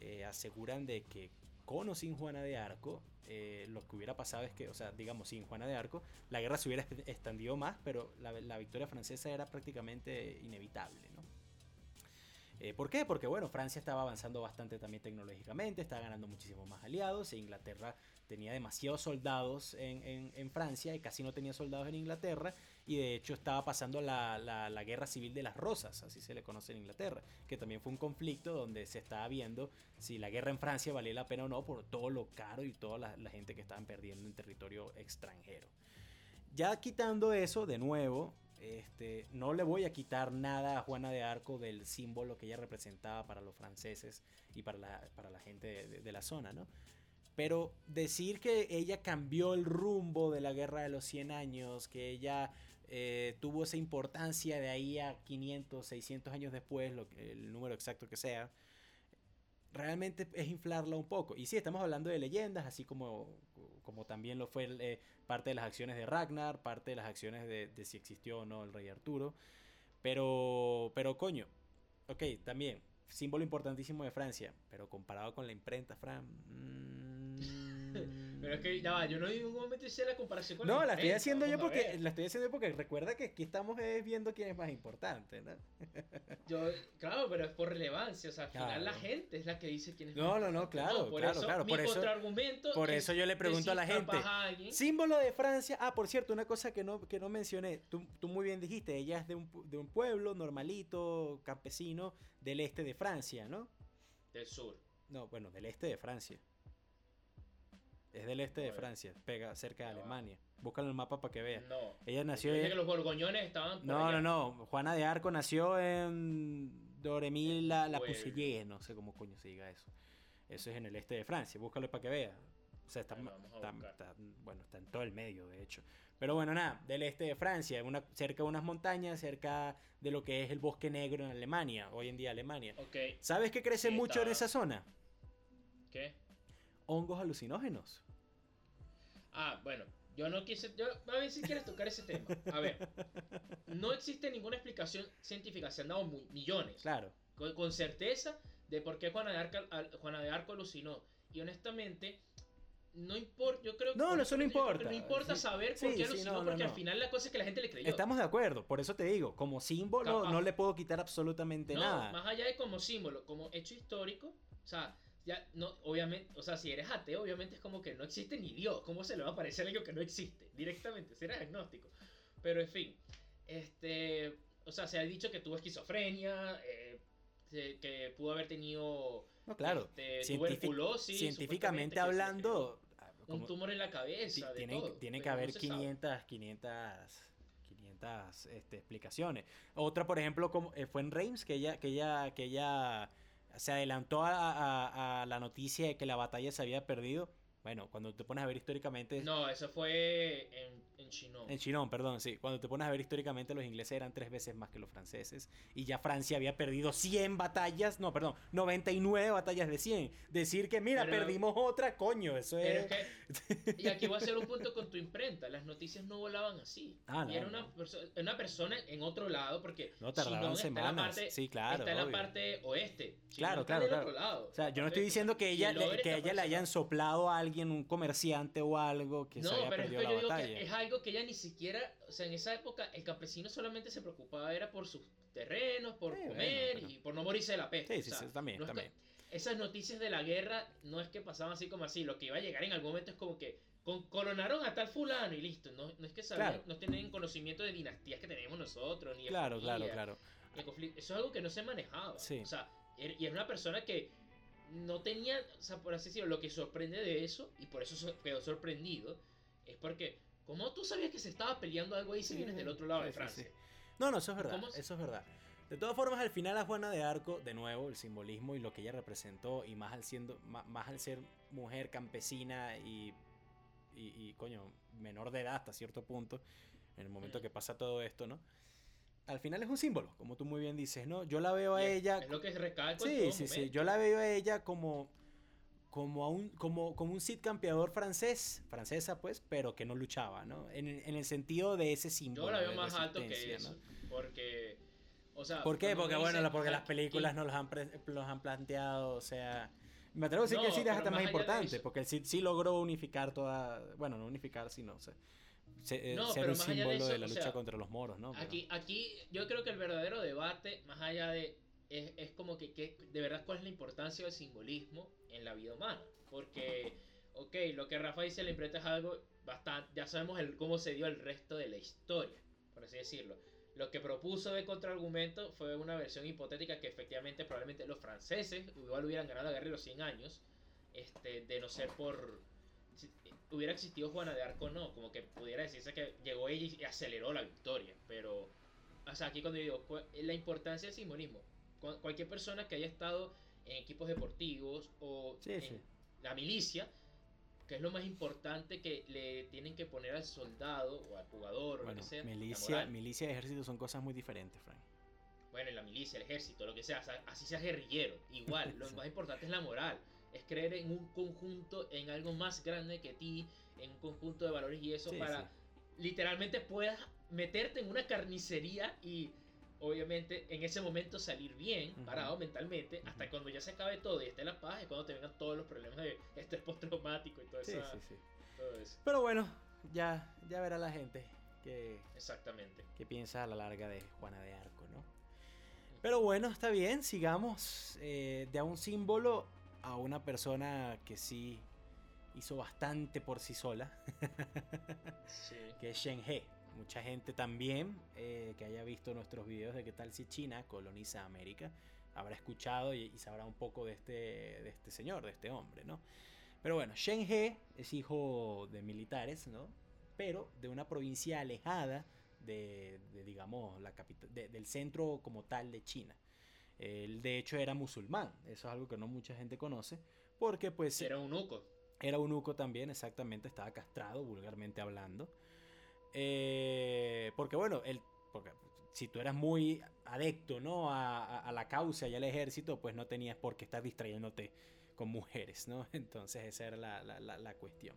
eh, aseguran de que con o sin Juana de Arco, eh, lo que hubiera pasado es que, o sea, digamos, sin Juana de Arco, la guerra se hubiera extendido más, pero la, victoria francesa era prácticamente inevitable, ¿no? ¿Por qué? Porque bueno, Francia estaba avanzando bastante también tecnológicamente, estaba ganando muchísimos más aliados, e Inglaterra tenía demasiados soldados en, Francia y casi no tenía soldados en Inglaterra, y de hecho estaba pasando la, la, guerra civil de las rosas, así se le conoce en Inglaterra, que también fue un conflicto donde se estaba viendo si la guerra en Francia valía la pena o no por todo lo caro y toda la, gente que estaban perdiendo en territorio extranjero. Ya quitando eso, de nuevo, este, no le voy a quitar nada a Juana de Arco del símbolo que ella representaba para los franceses y para la, para la gente de, la zona, ¿no? Pero decir que ella cambió el rumbo de la guerra de los 100 años, que ella eh, tuvo esa importancia de ahí a 500, 600 años después, lo, el número exacto que sea, realmente es inflarla un poco. Y sí, estamos hablando de leyendas, así como, como también lo fue eh, parte de las acciones de Ragnar, parte de las acciones de, si existió o no el rey Arturo. Pero, pero coño, ok, también, símbolo importantísimo de Francia, pero comparado con la imprenta, Fran... Mmm, pero es que, ya va, yo no en ningún momento hice la comparación con No, la, estoy haciendo yo porque, la estoy haciendo porque recuerda que aquí estamos viendo quién es más importante, ¿no? yo, claro, pero es por relevancia, o sea, al final la gente es la que dice quién es No, no, no, claro, por claro, eso, claro. Por eso, por eso yo le pregunto a la gente, símbolo de Francia, ah, por cierto, una cosa que no, que no mencioné, tú, tú muy bien dijiste, ella es de un, de un pueblo normalito, campesino, del este de Francia, ¿no? Del sur. No, bueno, del este de Francia. Es del este de Francia, pega cerca de Alemania. Búscalo en el mapa para que veas. No. Ella nació en... que los borgoñones estaban No, no, no. Juana de Arco nació en Doremil la, la no sé cómo coño se diga eso. Eso es en el este de Francia, búscalo para que veas. O sea, está, bueno, está en todo el medio, de hecho. Pero bueno, nada, del este de Francia, una, cerca de unas montañas, cerca de lo que es el bosque negro en Alemania, hoy en día Alemania. Okay. ¿Sabes qué crece mucho en esa zona? ¿Qué? Hongos alucinógenos. Ah, bueno, yo no quise. Yo, a ver si quieres tocar ese tema. A ver, no existe ninguna explicación científica. Se han dado millones. Claro. Con, certeza de por qué Juana de, Arco, Juana de Arco alucinó. Y honestamente, no importa. Yo creo No, no, eso no importa. No importa saber por qué alucinó, porque al final la cosa es que la gente le creyó. Estamos de acuerdo, por eso te digo, como símbolo no le puedo quitar absolutamente nada. Más allá de como símbolo, como hecho histórico, o sea ya, no, obviamente, o sea, si eres ateo, obviamente es como que no existe ni Dios. ¿Cómo se le va a parecer algo que no existe? Directamente, si eres agnóstico. Pero en fin, este, o sea, se ha dicho que tuvo esquizofrenia, eh, que pudo haber tenido no, claro. Este, tuberculosis. Científicamente hablando, un tumor en la cabeza. Tiene, tiene que haber 500, 500, 500 este, explicaciones. Otra, por ejemplo, como eh, fue en Reims, que ella, que ella, que ella se adelantó a, la noticia de que la batalla se había perdido. Bueno, cuando te pones a ver históricamente... No, eso fue en en Chinon. En Chinon, perdón, sí. Cuando te pones a ver históricamente, los ingleses eran tres veces más que los franceses. Y ya Francia había perdido 100 batallas, no, perdón, 99 batallas de 100. Decir que, mira, perdimos otra, coño, eso es... y aquí voy a hacer un punto con tu imprenta. Las noticias no volaban así. Ah, y era una, una, persona en otro lado, porque no tardaron semanas. Está en la parte, sí, claro, está en la parte oeste. claro, claro, claro. O sea, yo no estoy diciendo que ella, le, que ella le hayan soplado a alguien, un comerciante o algo, que se haya perdido la batalla. es algo que ella ni siquiera, o sea, en esa época el campesino solamente se preocupaba era por sus terrenos, por comer y por no morirse de la peste. Sí, sí, también, también. esas noticias de la guerra no es que pasaban así como así, lo que iba a llegar en algún momento es como que coronaron a tal fulano y listo, no, no es que sabían, no tienen conocimiento de dinastías que tenemos nosotros, ni de Claro, claro, claro. Eso es algo que no se manejaba. O sea, er, y es una persona que no tenía, o sea, por así decirlo, lo que sorprende de eso, y por eso quedó sorprendido, es porque ¿Cómo tú sabías que se estaba peleando algo ahí si vienes del otro lado de Francia? No, no, eso es verdad. Eso es verdad. De todas formas, al final a Juana de Arco, de nuevo, el simbolismo y lo que ella representó, y más al, siendo, más, al ser mujer campesina y, y, coño, menor de edad hasta cierto punto, en el momento que pasa todo esto, ¿no? Al final es un símbolo, como tú muy bien dices, ¿no? Yo la veo a ella... Es lo que recalca Sí, sí, sí. Yo la veo a ella como como, a un, como, como un Cid campeador francés, francesa pues, pero que no luchaba, ¿no? En, en el sentido de ese símbolo. Yo la veo más alto que eso, porque, o sea... ¿Por qué? Porque, bueno, porque las películas no los han, los han planteado, o sea... Me atrevo a decir que el Cid es hasta más importante, porque el Cid sí logró unificar toda, bueno, no unificar, sino o sea, eh, ser un símbolo de, la lucha contra los moros, ¿no? Aquí, aquí yo creo que el verdadero debate, más allá de es, es como que, que, de verdad cuál es la importancia del simbolismo en la vida humana. Porque, ok, lo que Rafa dice la imprenta es algo bastante, ya sabemos el, cómo se dio el resto de la historia. por así decirlo. Lo que propuso de contraargumento fue una versión hipotética que efectivamente probablemente los franceses igual hubieran ganado la guerra de los 100 años, este, de no ser por... Hubiera existido Juana de Arco, no, como que pudiera decirse que llegó ella y aceleró la victoria, pero... O sea, aquí cuando digo, la importancia del simbolismo, cualquier persona que haya estado en equipos deportivos o en la milicia, que es lo más importante que le tienen que poner al soldado o al jugador o lo que sea. Milicia, milicia y ejército son cosas muy diferentes, Frank. Bueno, en la milicia, el ejército, lo que sea, así sea guerrillero, igual, lo más importante es la moral, es creer en un conjunto, en algo más grande que ti, en un conjunto de valores y eso para literalmente puedas meterte en una carnicería y obviamente en ese momento salir bien, parado mentalmente, hasta cuando ya se acabe todo y esté la paz, es cuando te vengan todos los problemas de estrés postraumático y todo, eso, Pero bueno, ya, ya verá la gente que, Exactamente. que piensa a la larga de Juana de Arco, ¿no? Pero bueno, está bien, sigamos eh, de a un símbolo a una persona que sí hizo bastante por sí sola, que es Shen He. Mucha gente también eh, que haya visto nuestros videos de qué tal si China coloniza América habrá escuchado y, sabrá un poco de este, de este señor, de este hombre, ¿no? Pero bueno, Shen He es hijo de militares, ¿no? Pero de una provincia alejada de, digamos, la capital, del centro como tal de China. Él de hecho era musulmán, eso es algo que no mucha gente conoce, porque pues... Era un uco. Era un uco también, exactamente, estaba castrado, vulgarmente hablando. Eh, porque bueno, el, porque si tú eras muy adecto ¿no? A, la causa y al ejército, pues no tenías por qué estar distrayéndote con mujeres, ¿no? Entonces esa era la, cuestión.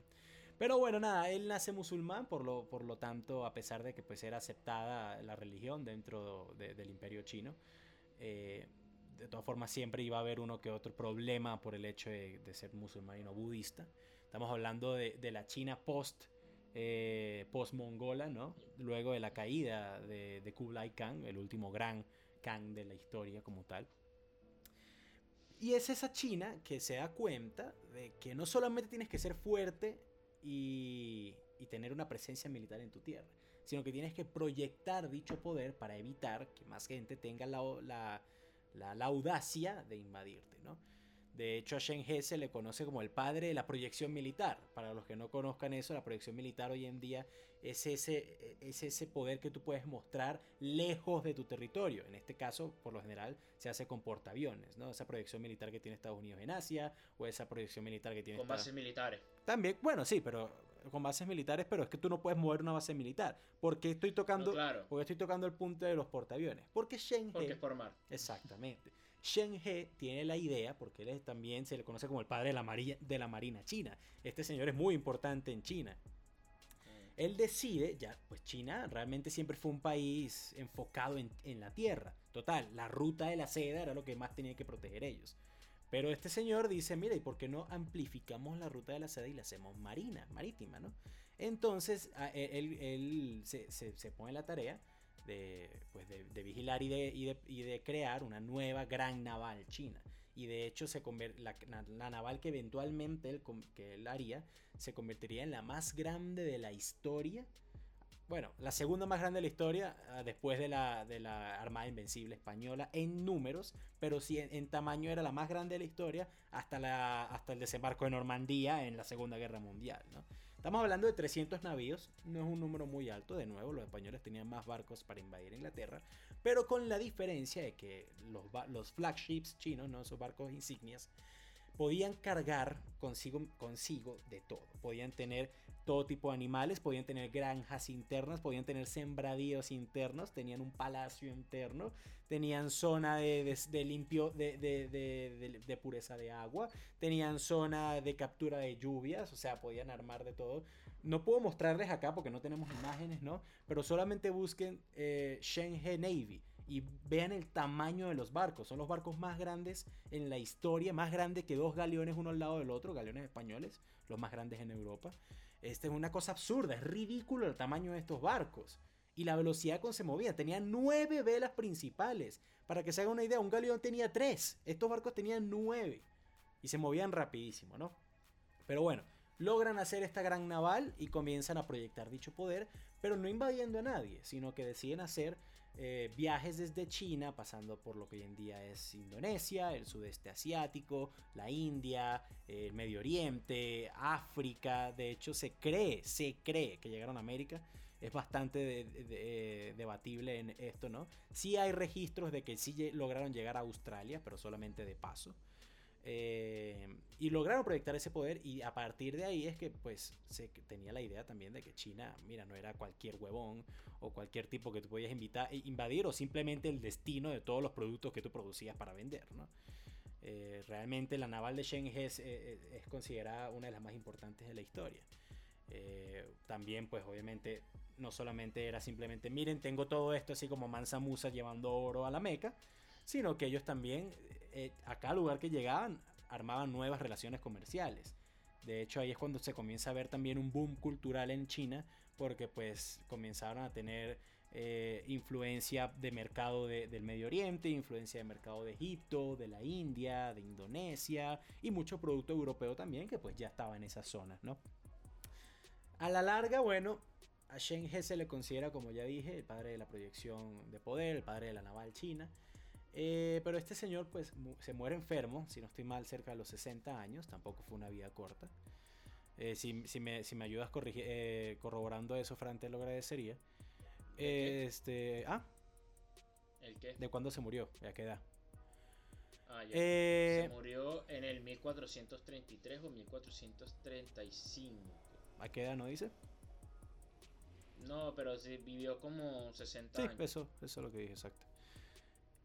Pero bueno, nada, él nace musulmán, por lo, por lo tanto, a pesar de que pues era aceptada la religión dentro del imperio chino, eh, de todas formas siempre iba a haber uno que otro problema por el hecho de, ser musulmán y no budista. Estamos hablando de, la China post eh, post-mongola, ¿no? Luego de la caída de, Kublai Khan, el último gran Khan de la historia como tal. Y es esa China que se da cuenta de que no solamente tienes que ser fuerte y, tener una presencia militar en tu tierra, sino que tienes que proyectar dicho poder para evitar que más gente tenga la, la audacia de invadirte, ¿no? De hecho, a Shen He se le conoce como el padre de la proyección militar. Para los que no conozcan eso, la proyección militar hoy en día es ese, es ese poder que tú puedes mostrar lejos de tu territorio. En este caso, por lo general, se hace con portaaviones, ¿no? Esa proyección militar que tiene Estados Unidos en Asia o esa proyección militar que tiene... Con bases militares. También, bueno, sí, pero con bases militares, pero es que tú no puedes mover una base militar. porque estoy tocando, porque estoy tocando el punto de los portaaviones? Porque Shen He... Porque es formar. Exactamente. Shen He tiene la idea, porque él también se le conoce como el padre de la, marina, de la Marina China. Este señor es muy importante en China. Él decide, ya, pues China realmente siempre fue un país enfocado en, en, la tierra. Total, la ruta de la seda era lo que más tenía que proteger ellos. Pero este señor dice, mira, ¿y por qué no amplificamos la ruta de la seda y la hacemos marina, marítima, ¿no? Entonces, él, él se, pone la tarea de, pues de, vigilar y de, y de, crear una nueva gran naval china. Y de hecho se la, la, naval que eventualmente él, que él haría se convertiría en la más grande de la historia. Bueno, la segunda más grande de la historia ah, después de la, de la Armada Invencible Española en números, pero sí en, tamaño era la más grande de la historia hasta, la, hasta el desembarco de Normandía en la Segunda Guerra Mundial. ¿no? Estamos hablando de 300 navíos, no es un número muy alto, de nuevo los españoles tenían más barcos para invadir Inglaterra, pero con la diferencia de que los, los flagships chinos, ¿no? esos barcos insignias, podían cargar consigo, consigo de todo. Podían tener todo tipo de animales, podían tener granjas internas, podían tener sembradíos internos, tenían un palacio interno, tenían zona de, limpio, de, de, pureza de agua, tenían zona de captura de lluvias, o sea, podían armar de todo. No puedo mostrarles acá porque no tenemos imágenes, ¿no? Pero solamente busquen eh, Shenhe Navy y vean el tamaño de los barcos. Son los barcos más grandes en la historia, más grandes que dos galeones uno al lado del otro, galeones españoles, los más grandes en Europa. Esta es una cosa absurda, es ridículo el tamaño de estos barcos. Y la velocidad con se movía. Tenían nueve velas principales. Para que se haga una idea, un galeón tenía tres. Estos barcos tenían nueve. Y se movían rapidísimo, ¿no? Pero bueno, logran hacer esta gran naval y comienzan a proyectar dicho poder, pero no invadiendo a nadie, sino que deciden hacer eh, viajes desde China, pasando por lo que hoy en día es Indonesia, el sudeste asiático, la India, el Medio Oriente, África. De hecho, se cree, se cree que llegaron a América. Es bastante eh, debatible en esto, ¿no? Sí hay registros de que sí lograron llegar a Australia, pero solamente de paso. Eh, y lograron proyectar ese poder y a partir de ahí es que pues se tenía la idea también de que China, mira, no era cualquier huevón o cualquier tipo que tú podías invitar, invadir o simplemente el destino de todos los productos que tú producías para vender, ¿no? Eh, realmente la naval de Shenhe es, eh, es, considerada una de las más importantes de la historia. también pues obviamente no solamente era simplemente, miren, tengo todo esto así como Mansa Musa llevando oro a la Meca, sino que ellos también, eh, a cada lugar que llegaban, armaban nuevas relaciones comerciales. De hecho, ahí es cuando se comienza a ver también un boom cultural en China, porque pues comenzaron a tener eh, influencia de mercado del Medio Oriente, influencia de mercado de Egipto, de la India, de Indonesia y mucho producto europeo también que pues ya estaba en esas zonas, ¿no? A la larga, bueno, a Shen He se le considera, como ya dije, el padre de la proyección de poder, el padre de la naval china. Eh, pero este señor pues se muere enfermo, si no estoy mal, cerca de los 60 años, tampoco fue una vida corta. Eh, si, me, si, me, ayudas eh, corroborando eso, Fran, te lo agradecería. este, ah. ¿El qué? ¿De cuándo se murió? ¿A qué edad? Ah, ya. se murió en el 1433 o 1435. ¿A qué edad no dice? No, pero sí vivió como 60 años. Sí, eso, eso es lo que dije, exacto.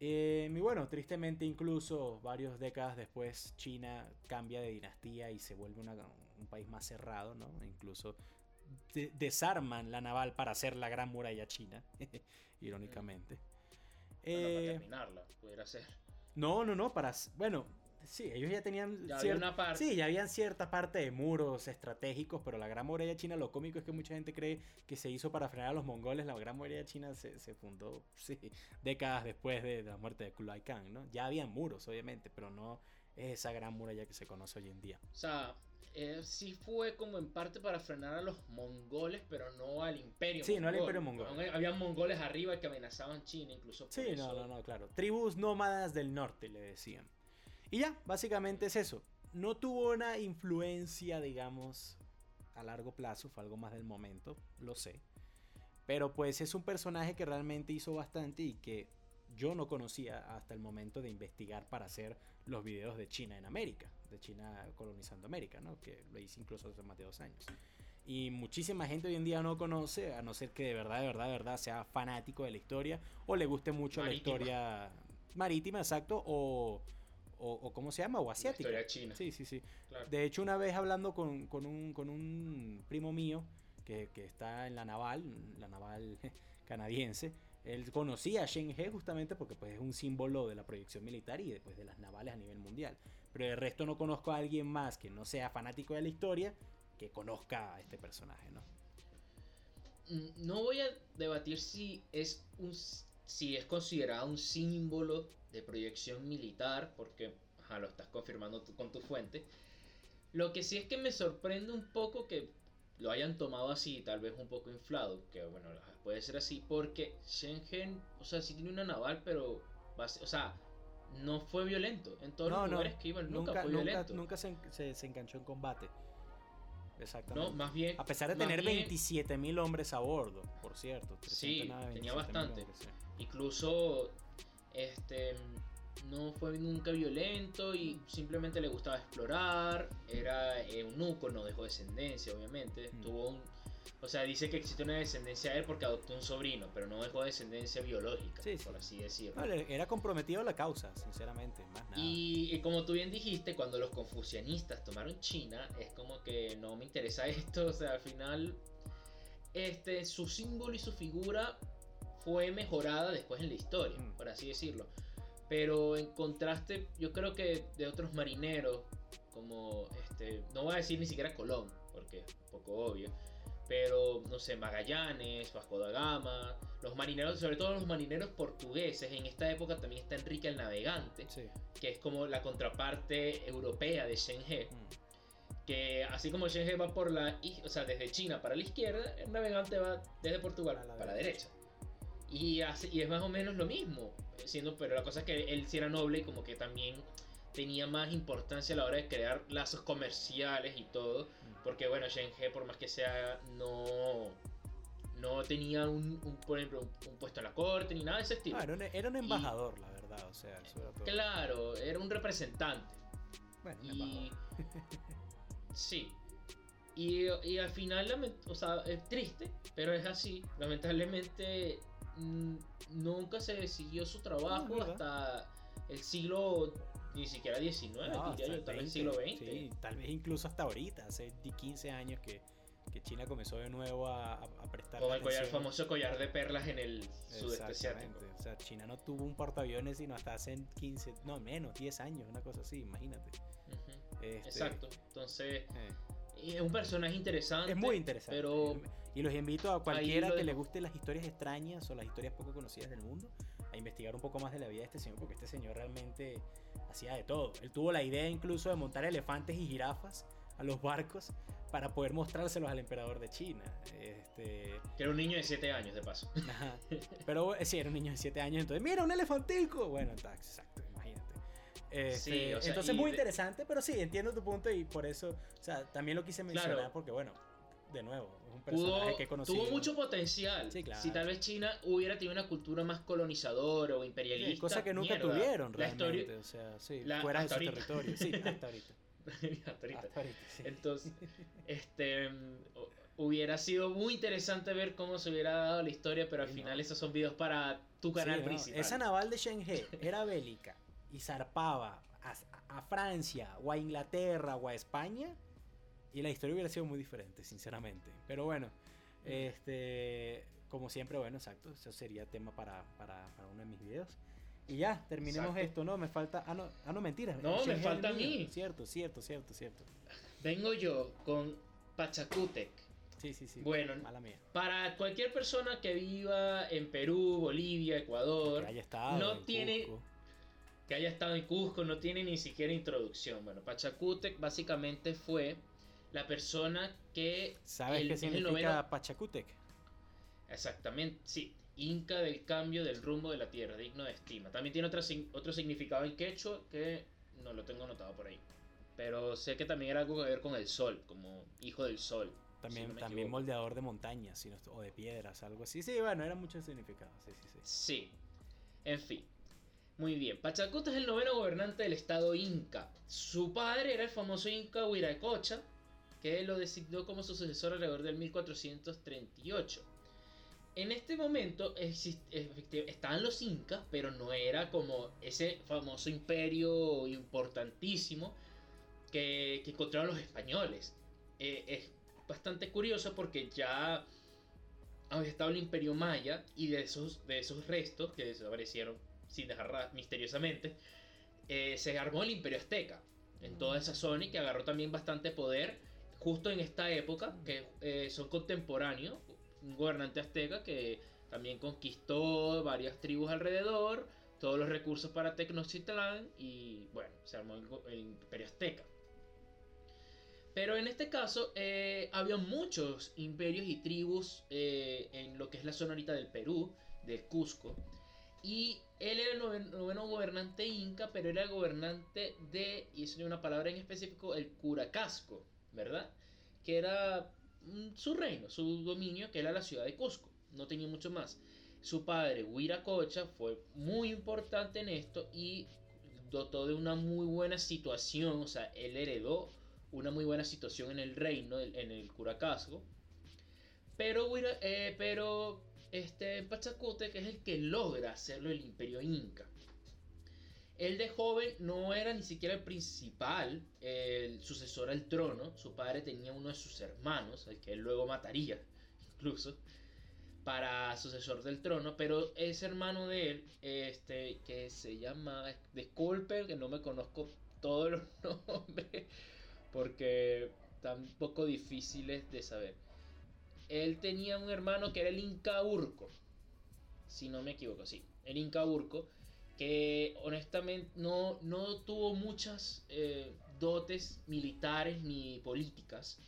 Eh, y bueno, tristemente incluso varias décadas después China cambia de dinastía y se vuelve un país más cerrado, ¿no? Incluso desarman la naval para hacer la gran muralla china, irónicamente. Bueno, para eh, terminarla, pudiera ser. No, no, no, para... Bueno, Sí, ellos ya tenían. Ya parte. Sí, ya habían cierta parte de muros estratégicos, pero la Gran Muralla China, lo cómico es que mucha gente cree que se hizo para frenar a los mongoles. La Gran Muralla China se, fundó, sí, décadas después de, la muerte de Kublai Khan, ¿no? Ya habían muros, obviamente, pero no es esa gran muralla que se conoce hoy en día. O sea, eh, sí fue como en parte para frenar a los mongoles, pero no al imperio. Sí, no al imperio mongol. Había mongoles arriba que amenazaban China, incluso. sí, no, no, no, claro. Tribus nómadas del norte, le decían. Y ya, básicamente es eso. No tuvo una influencia, digamos, a largo plazo, fue algo más del momento, lo sé. Pero pues es un personaje que realmente hizo bastante y que yo no conocía hasta el momento de investigar para hacer los videos de China en América, de China colonizando América, ¿no? Que lo hice incluso hace más de dos años. Y muchísima gente hoy en día no conoce, a no ser que de verdad, de verdad, de verdad sea fanático de la historia o le guste mucho la historia marítima, exacto, o o, ¿cómo se llama? O asiática. historia china. Sí, sí, sí. De hecho, una vez hablando con, con, un, con un primo mío que, que, está en la naval, la naval canadiense, él conocía a Shen He justamente porque pues, es un símbolo de la proyección militar y después de las navales a nivel mundial. Pero de resto no conozco a alguien más que no sea fanático de la historia que conozca a este personaje, ¿no? Mm, no voy a debatir si es un si es considerado un símbolo de proyección militar, porque lo estás confirmando con tu fuente. Lo que sí es que me sorprende un poco que lo hayan tomado así, tal vez un poco inflado, que bueno, puede ser así, porque Shenzhen, o sea, sí tiene una naval, pero, o sea, no fue violento. En todos los lugares que iban nunca, fue violento. Nunca se, se, enganchó en combate. Exactamente. No, más bien. A pesar de tener 27.000 hombres a bordo, por cierto. Sí, tenía bastante. Incluso este no fue nunca violento y simplemente le gustaba explorar. Era eunuco, no dejó descendencia, obviamente. Mm. Tuvo un. O sea, dice que existe una descendencia de él porque adoptó un sobrino, pero no dejó descendencia biológica, por así decirlo. era comprometido a la causa, sinceramente, más nada. Y, y, como tú bien dijiste, cuando los confucianistas tomaron China, es como que no me interesa esto, o sea, al final, este, su símbolo y su figura fue mejorada después en la historia, mm. por así decirlo. Pero en contraste, yo creo que de otros marineros, como este, no voy a decir ni siquiera Colón, porque es un poco obvio, pero no sé, Magallanes, Vasco da Gama, los marineros, sobre todo los marineros portugueses, en esta época también está Enrique el Navegante, que es como la contraparte europea de Shen He. Mm. que así como Shenhe va por la, o sea, desde China para la izquierda, el navegante va desde Portugal para la derecha. Y, y es más o menos lo mismo, siendo, pero la cosa es que él sí era noble y como que también tenía más importancia a la hora de crear lazos comerciales y todo, porque bueno, Shenhe por más que sea no no tenía un, por ejemplo, un, puesto en la corte ni nada de ese estilo. Ah, era, un, embajador, la verdad, o sea, eso era todo. Claro, era un representante. Bueno, y, sí. Y, y, al final, o sea, es triste, pero es así. Lamentablemente, mm, nunca se siguió su trabajo hasta el siglo ni siquiera 19, diría yo, tal vez el siglo 20. Sí, tal vez incluso hasta ahorita, hace 15 años que, que China comenzó de nuevo a, a prestar. Como el, collar, famoso collar de perlas en el sudeste asiático. O sea, China no tuvo un portaaviones sino hasta hace 15, no menos, 10 años, una cosa así, imagínate. Este, Exacto. Entonces, eh. es un personaje interesante. Es muy interesante. Pero y los invito a cualquiera que le guste las historias extrañas o las historias poco conocidas del mundo a investigar un poco más de la vida de este señor, porque este señor realmente hacía de todo. Él tuvo la idea incluso de montar elefantes y jirafas a los barcos para poder mostrárselos al emperador de China. Este... Que era un niño de 7 años, de paso. Pero sí, era un niño de 7 años, entonces, mira, un elefantico. Bueno, exacto, imagínate. Este, entonces, muy interesante, pero sí, entiendo tu punto y por eso, o sea, también lo quise mencionar porque, bueno, de nuevo, un personaje que conocido. Tuvo mucho potencial. Si tal vez China hubiera tenido una cultura más colonizadora o imperialista. cosa que nunca tuvieron realmente. o sea, sí, fuera de su territorio. Sí, hasta ahorita. Entonces, este hubiera sido muy interesante ver cómo se hubiera dado la historia, pero al final esos son videos para tu canal principal. Esa naval de Shenhe era bélica y zarpaba a, a, Francia o a Inglaterra o a España y la historia hubiera sido muy diferente, sinceramente. Pero bueno, este como siempre, bueno, exacto, eso sería tema para, para, para uno de mis videos. Y ya, terminemos esto, ¿no? Me falta. Ah, no, ah, no mentira. No, me falta a mí. Cierto, cierto, cierto, cierto. Vengo yo con Pachacútec. Sí, sí, sí. Bueno, para cualquier persona que viva en Perú, Bolivia, Ecuador, que haya estado no tiene. Que haya estado en Cusco, no tiene ni siquiera introducción. Bueno, Pachacútec básicamente fue la persona que. ¿Sabes qué significa Pachacútec? Exactamente, sí. Inca del cambio del rumbo de la tierra, digno de estima. También tiene otro, otro significado en quechua que no lo tengo anotado por ahí. Pero sé que también era algo que ver con el sol, como hijo del sol. También, también moldeador de montañas o de piedras, algo así. Sí, bueno, era mucho significado. Sí, sí, sí. Sí. En fin. Muy bien. Pachacuta es el noveno gobernante del estado Inca. Su padre era el famoso Inca Huiracocha, que lo designó como su sucesor alrededor del 1438 en este momento estaban los incas, pero no era como ese famoso imperio importantísimo que, que encontraron los españoles. Eh, es bastante curioso porque ya había estado el imperio maya y de esos, de esos restos que desaparecieron sin dejar misteriosamente, eh, se armó el imperio azteca en toda esa zona y que agarró también bastante poder justo en esta época, que eh, son contemporáneos, un gobernante azteca que también conquistó varias tribus alrededor, todos los recursos para Tecnocitlán y bueno, se armó el, imperio azteca. Pero en este caso eh, había muchos imperios y tribus eh, en lo que es la zona ahorita del Perú, del Cusco. Y él era el noveno, gobernante inca, pero era el gobernante de, y eso es una palabra en específico, el Curacasco, ¿verdad? Que era su reino, su dominio, que era la ciudad de Cusco. No tenía mucho más. Su padre, Huiracocha, fue muy importante en esto y dotó de una muy buena situación, o sea, él heredó una muy buena situación en el reino, en el Curacasco. Pero, eh, pero este Pachacute, que es el que logra hacerlo el imperio inca. Él de joven no era ni siquiera el principal, el sucesor al trono. Su padre tenía uno de sus hermanos, al que él luego mataría, incluso, para sucesor del trono. Pero ese hermano de él, este, que se llama, disculpen que no me conozco todos los nombres, porque están un poco difíciles de saber. Él tenía un hermano que era el Inca Urco, si no me equivoco, sí, el Inca Urco honestamente no, no tuvo muchas eh, dotes militares ni políticas.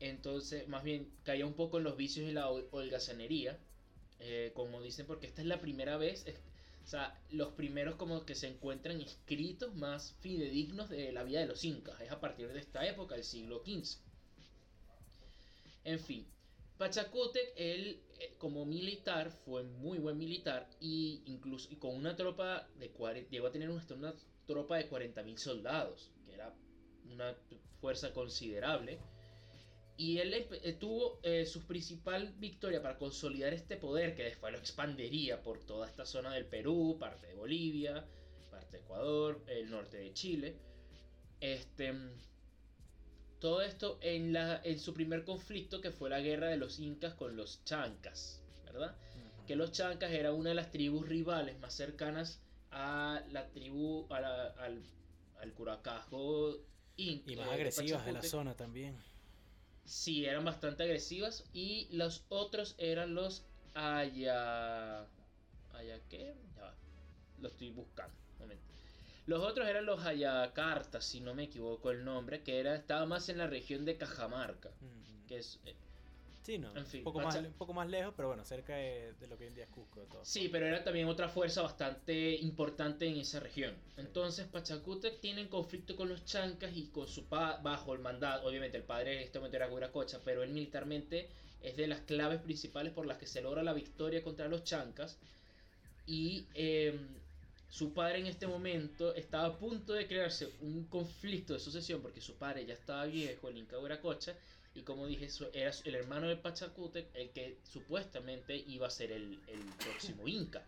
Entonces, más bien, caía un poco en los vicios y la holgazanería. Eh, como dicen, porque esta es la primera vez, o sea, los primeros como que se encuentran escritos más fidedignos de la vida de los incas. Es a partir de esta época, del siglo XV. En fin, Pachacútec, él eh, como militar fue muy buen militar y incluso con una tropa de llegó a tener una tropa de 40.000 soldados, que era una fuerza considerable. Y él eh, tuvo eh, su principal victoria para consolidar este poder, que después lo expandería por toda esta zona del Perú, parte de Bolivia, parte de Ecuador, el norte de Chile. Este, todo esto en, la, en su primer conflicto, que fue la guerra de los incas con los chancas, ¿verdad? Que los chancas eran una de las tribus rivales más cercanas a la tribu, al, al curacajo inca. Y más agresivas de la zona también. Sí, eran bastante agresivas. Y los otros eran los Aya. ¿Aya qué? Ya Lo estoy buscando. Los otros eran los Ayacartas, si no me equivoco el nombre, que era, estaba más en la región de Cajamarca. Que es, eh, Sí, no. un, poco más, un poco más lejos, pero bueno, cerca de, lo que hoy en día es Cusco. todo. Sí, pero era también otra fuerza bastante importante en esa región. Entonces, Pachacútec tiene conflicto con los chancas y con su padre, bajo el mandato. Obviamente, el padre en este momento era Guiracocha, pero él militarmente es de las claves principales por las que se logra la victoria contra los chancas. Y em, su padre en este momento estaba a punto de crearse un conflicto de sucesión porque su padre ya estaba viejo, el Inca Guiracocha y como dije, era el hermano de Pachacútec el que supuestamente iba a ser el, próximo Inca.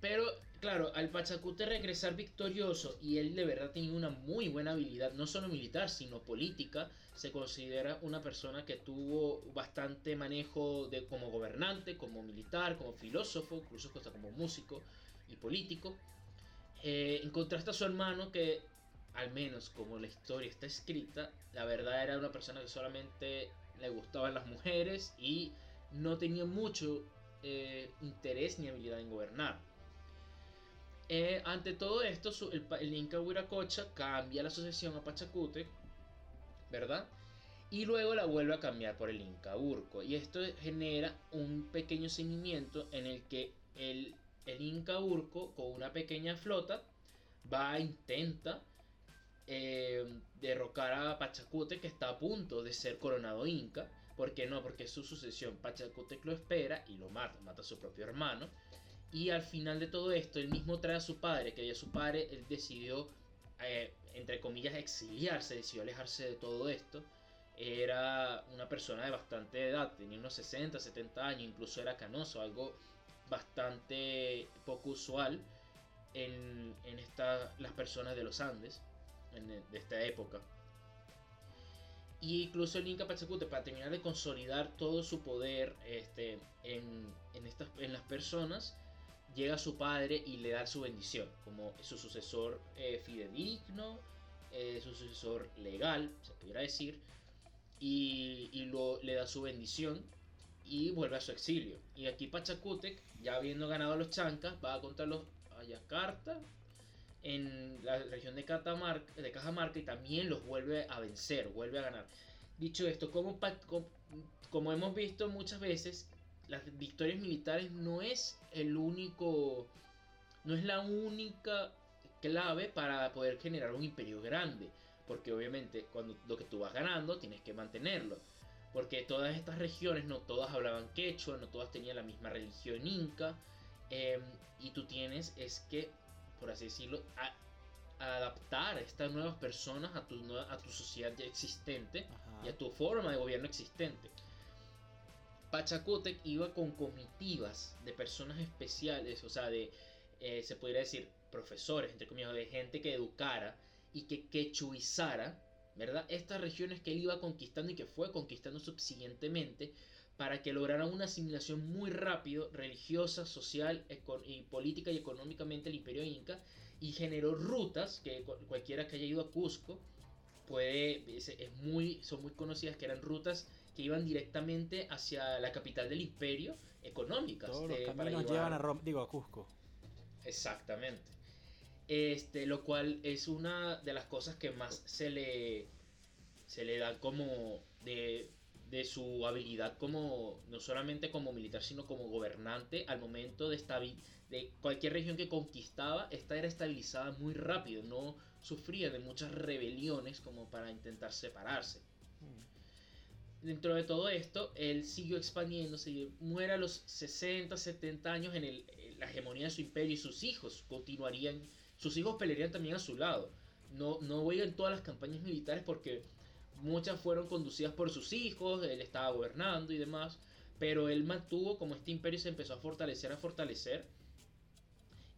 Pero, claro, al Pachacútec regresar victorioso y él de verdad tenía una muy buena habilidad, no solo militar, sino política, se considera una persona que tuvo bastante manejo de, como gobernante, como militar, como filósofo, incluso como músico y político. Eh, en contraste a su hermano que al menos como la historia está escrita, la verdad era una persona que solamente le gustaban las mujeres y no tenía mucho eh, interés ni habilidad en gobernar. Eh, ante todo esto, el, Inca Huiracocha cambia la sucesión a Pachacútec, ¿verdad? Y luego la vuelve a cambiar por el Inca Urco. Y esto genera un pequeño seguimiento en el que el, Inca Urco, con una pequeña flota, va a intenta eh, derrocar a Pachacute que está a punto de ser coronado inca. ¿Por qué no? Porque es su sucesión. Pachacute lo espera y lo mata, mata a su propio hermano. Y al final de todo esto, él mismo trae a su padre, que ya su padre él decidió, eh, entre comillas, exiliarse, decidió alejarse de todo esto. Era una persona de bastante edad, tenía unos 60, 70 años, incluso era canoso, algo bastante poco usual en, en las personas de los Andes de esta época. Y incluso el Inca Pachacute, para terminar de consolidar todo su poder este, en, en, estas, en las personas, llega su padre y le da su bendición, como su sucesor eh, fidedigno, eh, su sucesor legal, se pudiera decir, y, lo, le da su bendición y vuelve a su exilio. Y aquí Pachacútec, ya habiendo ganado a los chancas, va a contra los Ayacarta, en la región de, Catamarca, de Cajamarca y también los vuelve a vencer, vuelve a ganar. Dicho esto, como, como hemos visto muchas veces, las victorias militares no es el único, no es la única clave para poder generar un imperio grande, porque obviamente cuando lo que tú vas ganando tienes que mantenerlo. Porque todas estas regiones no todas hablaban quechua, no todas tenían la misma religión inca. Em, y tú tienes es que por así decirlo, a, adaptar a estas nuevas personas a tu, a tu sociedad ya existente y a tu forma de gobierno existente. Pachacútec iba con comitivas de personas especiales, o sea, de, eh, se podría decir, profesores, entre comillas, de gente que educara y que quechuizara, ¿verdad? Estas regiones que él iba conquistando y que fue conquistando subsiguientemente para que lograran una asimilación muy rápido, religiosa, social, y política y económicamente el imperio inca, y generó rutas que cualquiera que haya ido a Cusco puede, es, muy, son muy conocidas, que eran rutas que iban directamente hacia la capital del imperio, económicas. Todos los caminos llevan a Roma, digo, a Cusco. Exactamente. Este, lo cual es una de las cosas que más se le, se le da como de, de su habilidad como, no solamente como militar, sino como gobernante al momento de, de cualquier región que conquistaba, esta era estabilizada muy rápido, no sufría de muchas rebeliones como para intentar separarse. Dentro de todo esto, él siguió expandiéndose, muere a los 60, 70 años en, el, la hegemonía de su imperio y sus hijos continuarían sus hijos pelearían también a su lado. No, no voy en todas las campañas militares porque muchas fueron conducidas por sus hijos, él estaba gobernando y demás, pero él mantuvo como este imperio se empezó a fortalecer, a fortalecer.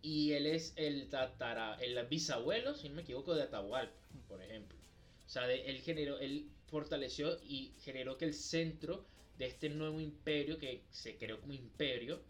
Y él es el tatara, el bisabuelo, si no me equivoco, de Atahualpa, por ejemplo. O sea, él generó, él fortaleció y generó que el centro de este nuevo imperio, que se creó como imperio,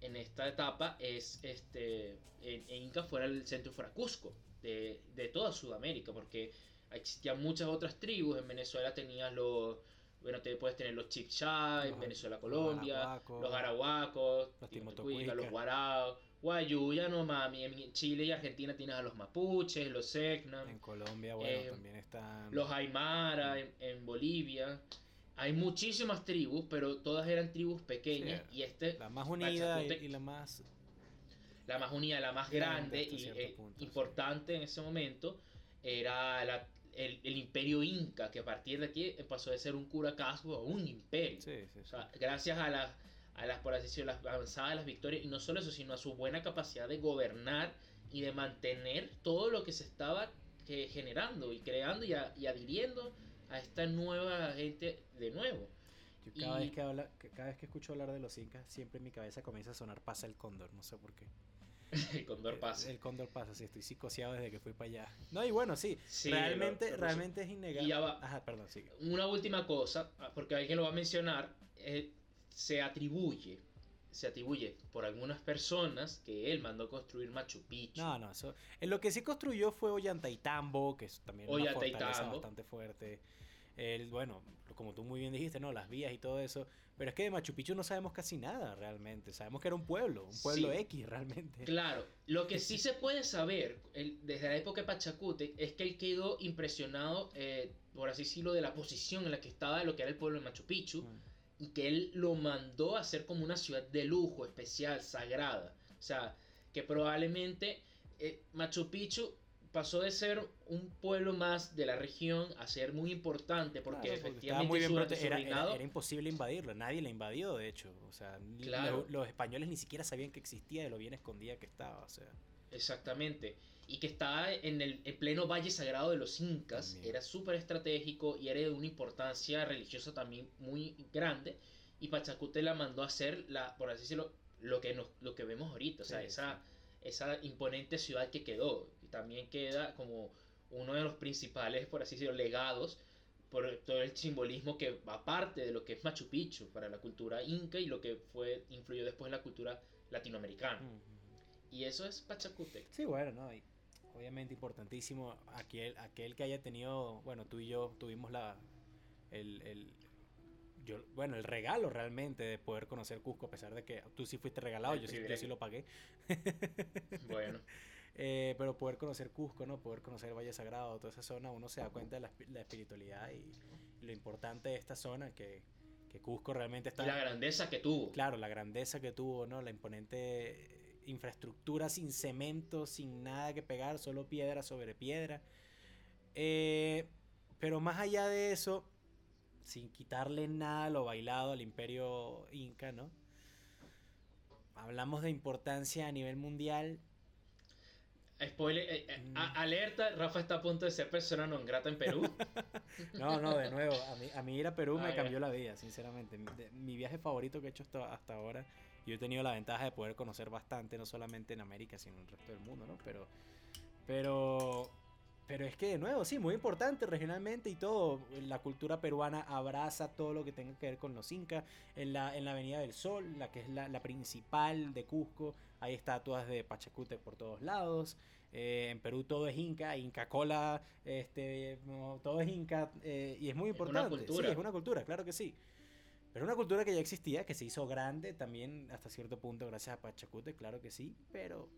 en esta etapa es este en, Inca fuera el centro fuera Cusco de, de, toda Sudamérica porque existían muchas otras tribus. En Venezuela tenías los bueno te puedes tener los Chipcha en Venezuela Colombia los Arahuacos los los Guaraos Guayuya no mami en Chile y Argentina tienes a los mapuches los Secnam en Colombia bueno eh, también están los Aymara en, en Bolivia hay muchísimas tribus, pero todas eran tribus pequeñas. y este. La más unida y, la más. La más unida, la más grande y eh, importante en ese momento era el, imperio inca, que a partir de aquí pasó de ser un curacasco a un imperio. gracias a las, a las, por así decirlo, las avanzadas, las victorias, y no solo eso, sino a su buena capacidad de gobernar y de mantener todo lo que se estaba eh, generando y creando y, y adhiriendo a esta nueva gente de nuevo. Yo cada, vez que habla, cada vez que escucho hablar de los incas, siempre en mi cabeza comienza a sonar pasa el cóndor, no sé por qué. el cóndor pasa. El, cóndor pasa, sí, estoy psicoseado desde que fui para allá. No, y bueno, sí, realmente, realmente es innegable. Ajá, perdón, sigue. Una última cosa, ah, porque alguien lo va a mencionar, eh, se atribuye se atribuye por algunas personas que él mandó construir Machu Picchu. No, no, eso. En lo que sí construyó fue Ollantaytambo, que es también una fortaleza bastante fuerte. El, bueno, como tú muy bien dijiste, ¿no? Las vías y todo eso. Pero es que de Machu Picchu no sabemos casi nada realmente. Sabemos que era un pueblo, un pueblo X realmente. Claro, lo que sí se puede saber desde la época de Pachacute es que él quedó impresionado, eh, por así decirlo, de la posición en la que estaba lo que era el pueblo de Machu Picchu. Mm y que él lo mandó a hacer como una ciudad de lujo, especial, sagrada. O sea, que probablemente eh, Machu Picchu pasó de ser un pueblo más de la región a ser muy importante porque efectivamente era, era, imposible invadirlo, nadie la invadió de hecho, o sea, los, españoles ni siquiera sabían que existía de lo bien escondida que estaba, o sea. Exactamente y que estaba en el pleno valle sagrado de los incas, era súper estratégico y era de una importancia religiosa también muy grande, y Pachacute la mandó a hacer, la, por así decirlo, lo que, nos, lo que vemos ahorita, o sea, esa, esa imponente ciudad que quedó, y también queda como uno de los principales, por así decirlo, legados por todo el simbolismo que va parte de lo que es Machu Picchu para la cultura inca y lo que fue influyó después en la cultura latinoamericana. Y eso es Pachacute. Sí, bueno, no, obviamente importantísimo, aquel, aquel que haya tenido, bueno, tú y yo tuvimos la, el, el yo, bueno, el regalo realmente de poder conocer Cusco, a pesar de que tú sí fuiste regalado, yo sí, yo sí, lo pagué. bueno. Eh, pero poder conocer Cusco, ¿no? Poder conocer Valle Sagrado, toda esa zona, uno se da cuenta de la, la espiritualidad y, lo importante de esta zona, que, que Cusco realmente está... Y la grandeza que tuvo. Claro, la grandeza que tuvo, ¿no? La imponente infraestructura sin cemento, sin nada que pegar, solo piedra sobre piedra. Eh, pero más allá de eso, sin quitarle nada lo bailado al imperio inca, ¿no? Hablamos de importancia a nivel mundial. Spoiler, eh, eh, mm. alerta, Rafa está a punto de ser persona no grata en Perú. no, no, de nuevo, a mí, a mí ir a Perú me cambió la vida, sinceramente. Mi, viaje favorito que he hecho hasta, hasta ahora yo he tenido la ventaja de poder conocer bastante, no solamente en América, sino en el resto del mundo, ¿no? Pero, pero, pero es que de nuevo, sí, muy importante regionalmente y todo. La cultura peruana abraza todo lo que tenga que ver con los incas. En la, en la Avenida del Sol, la que es la, principal de Cusco, hay estatuas de Pachacute por todos lados. Eh, en Perú todo es Inca, Inca Cola, este, todo es Inca eh, y es muy importante. Es una cultura. Sí, es una cultura, claro que sí. Pero una cultura que ya existía, que se hizo grande también hasta cierto punto gracias a Pachacute, claro que sí, pero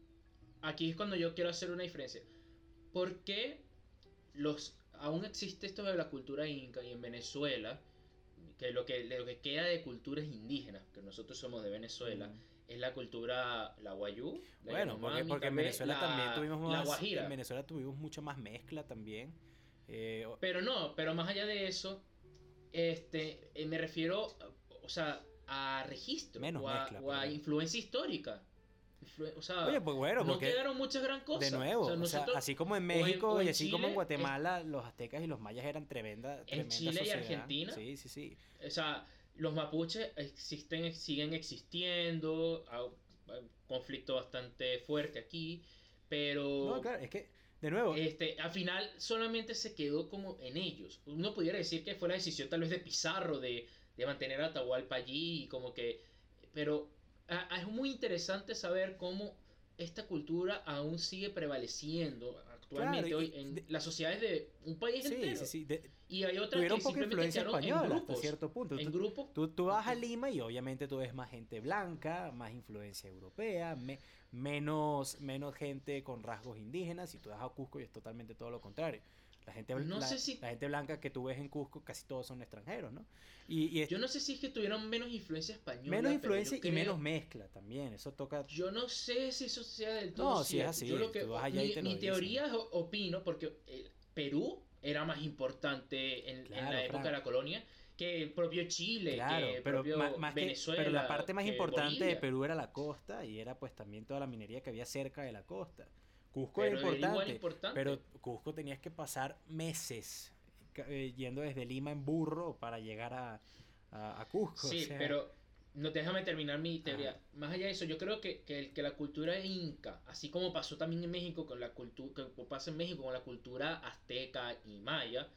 aquí es cuando yo quiero hacer una diferencia. ¿Por qué los, aún existe esto de la cultura inca y en Venezuela, que lo que, lo que queda de culturas indígenas, que nosotros somos de Venezuela, Mm. es la cultura, la guayú. la Bueno, porque, porque en Venezuela la- también tuvimos La más. guajira. En Venezuela tuvimos mucho más mezcla también. Eh, Pero no, pero más allá de eso, este, eh, me refiero, o sea, a registro Menos o a, mezcla, o a pero- influencia histórica. Influ- o sea, Oye, pues bueno, no quedaron muchas gran cosas. de nuevo, O sea, o sea, nosotros- así como en en- México en y así como en Guatemala, los aztecas y los mayas eran tremenda, tremenda Chile y. Argentina, Sí, sí, sí. o sea, los mapuches existen, siguen existiendo, conflicto bastante fuerte aquí, pero No, claro, es que, de nuevo, este, al final solamente se quedó como en ellos. Uno pudiera decir que fue la decisión tal vez de Pizarro de, de mantener a Atahualpa allí y como que... Pero es muy interesante saber cómo esta cultura aún sigue prevaleciendo actualmente Claro, hoy en de- las sociedades de un país sí, entero. sí, sí. de- Y hay otras tuvieron que poca influencia quedaron en española hasta grupos. cierto punto. En Tú- grupo. Tú, tú vas a. Lima y obviamente tú ves más gente blanca, más influencia europea, me- menos, menos gente con rasgos indígenas. Y tú vas a Cusco y es totalmente todo lo contrario. La gente, No la, sé si- la gente blanca que tú ves en Cusco, casi todos son extranjeros, ¿no? Y, y es- Yo no sé si es que tuvieron menos influencia española. menos influencia yo y creo- menos mezcla también. Eso toca... Yo no sé si eso sea del todo No, sí es cierto. así, Yo lo que, tú vas allá y mi, te lo mi dicen. teoría es- opino porque eh, Perú era más importante en, en Claro, la época Frank. de la colonia que el propio Chile, Claro, que pero, propio que- Venezuela. pero la parte más importante de. Perú era la costa y era pues también toda la minería que había cerca de la costa. Cusco era importante, importante. pero Cusco tenías que pasar meses eh, yendo desde Lima en burro para llegar a, a, a Cusco. o Sí, sea, pero no déjame terminar mi teoría. Ajá. Más allá de eso, yo creo que, que, la cultura inca, así como pasó también en México con la cultura, que pasa en México con la cultura azteca y maya,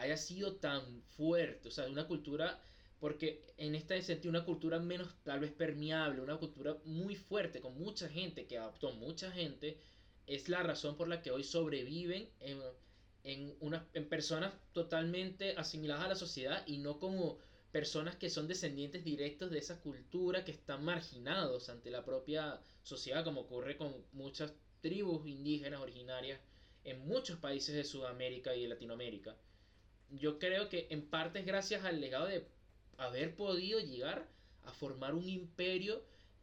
haya sido tan fuerte, o sea, una cultura, porque en este sentido, una cultura menos tal vez permeable, una cultura muy fuerte, con mucha gente, que adoptó mucha gente, es la razón por la que hoy sobreviven en, en, unas, en personas totalmente asimiladas a la sociedad y no como personas que son descendientes directos de esa cultura que están marginados ante la propia sociedad, como ocurre con muchas tribus indígenas originarias en muchos países de Sudamérica y de Latinoamérica. Yo creo que en parte es gracias al legado de haber podido llegar a formar un imperio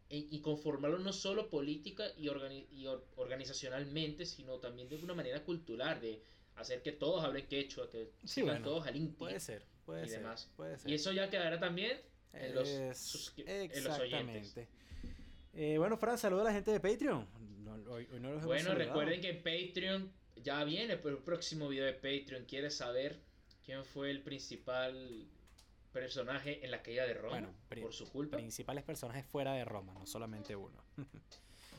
y conformarlo no solo política y, organi- y or- organizacionalmente, sino también de una manera cultural, de hacer que todos hablen quechua, que Sí, bueno, todos al Inti. puede ser, puede y ser, demás. puede ser. Y eso ya quedará también en los, Es- en los oyentes. exactamente. Eh, bueno, Fran, saluda a la gente de Patreon. No, hoy, hoy no los hemos Bueno, recuerden que Patreon ya viene, pero el próximo video de Patreon quiere saber quién fue el principal personaje en la caída de Roma Bueno, por su culpa. Principales personajes fuera de Roma, no solamente uno.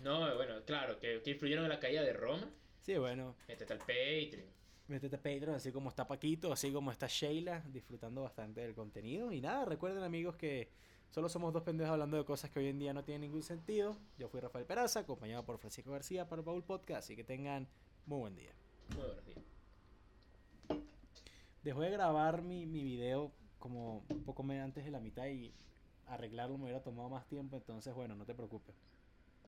No, bueno, claro, que, que influyeron en la caída de Roma. sí, bueno, Métete al Patreon. Métete a Patreon, así como está Paquito, así como está Sheila, disfrutando bastante del contenido. Y nada, recuerden amigos que solo somos dos pendejos hablando de cosas que hoy en día no tienen ningún sentido. Yo fui Rafael Peraza, acompañado por Francisco García para el Baúl Podcast, así que tengan muy buen día. Muy buenos días. Dejó de grabar mi, mi video como un poco antes de la mitad y arreglarlo me hubiera tomado más tiempo, entonces bueno, no te preocupes.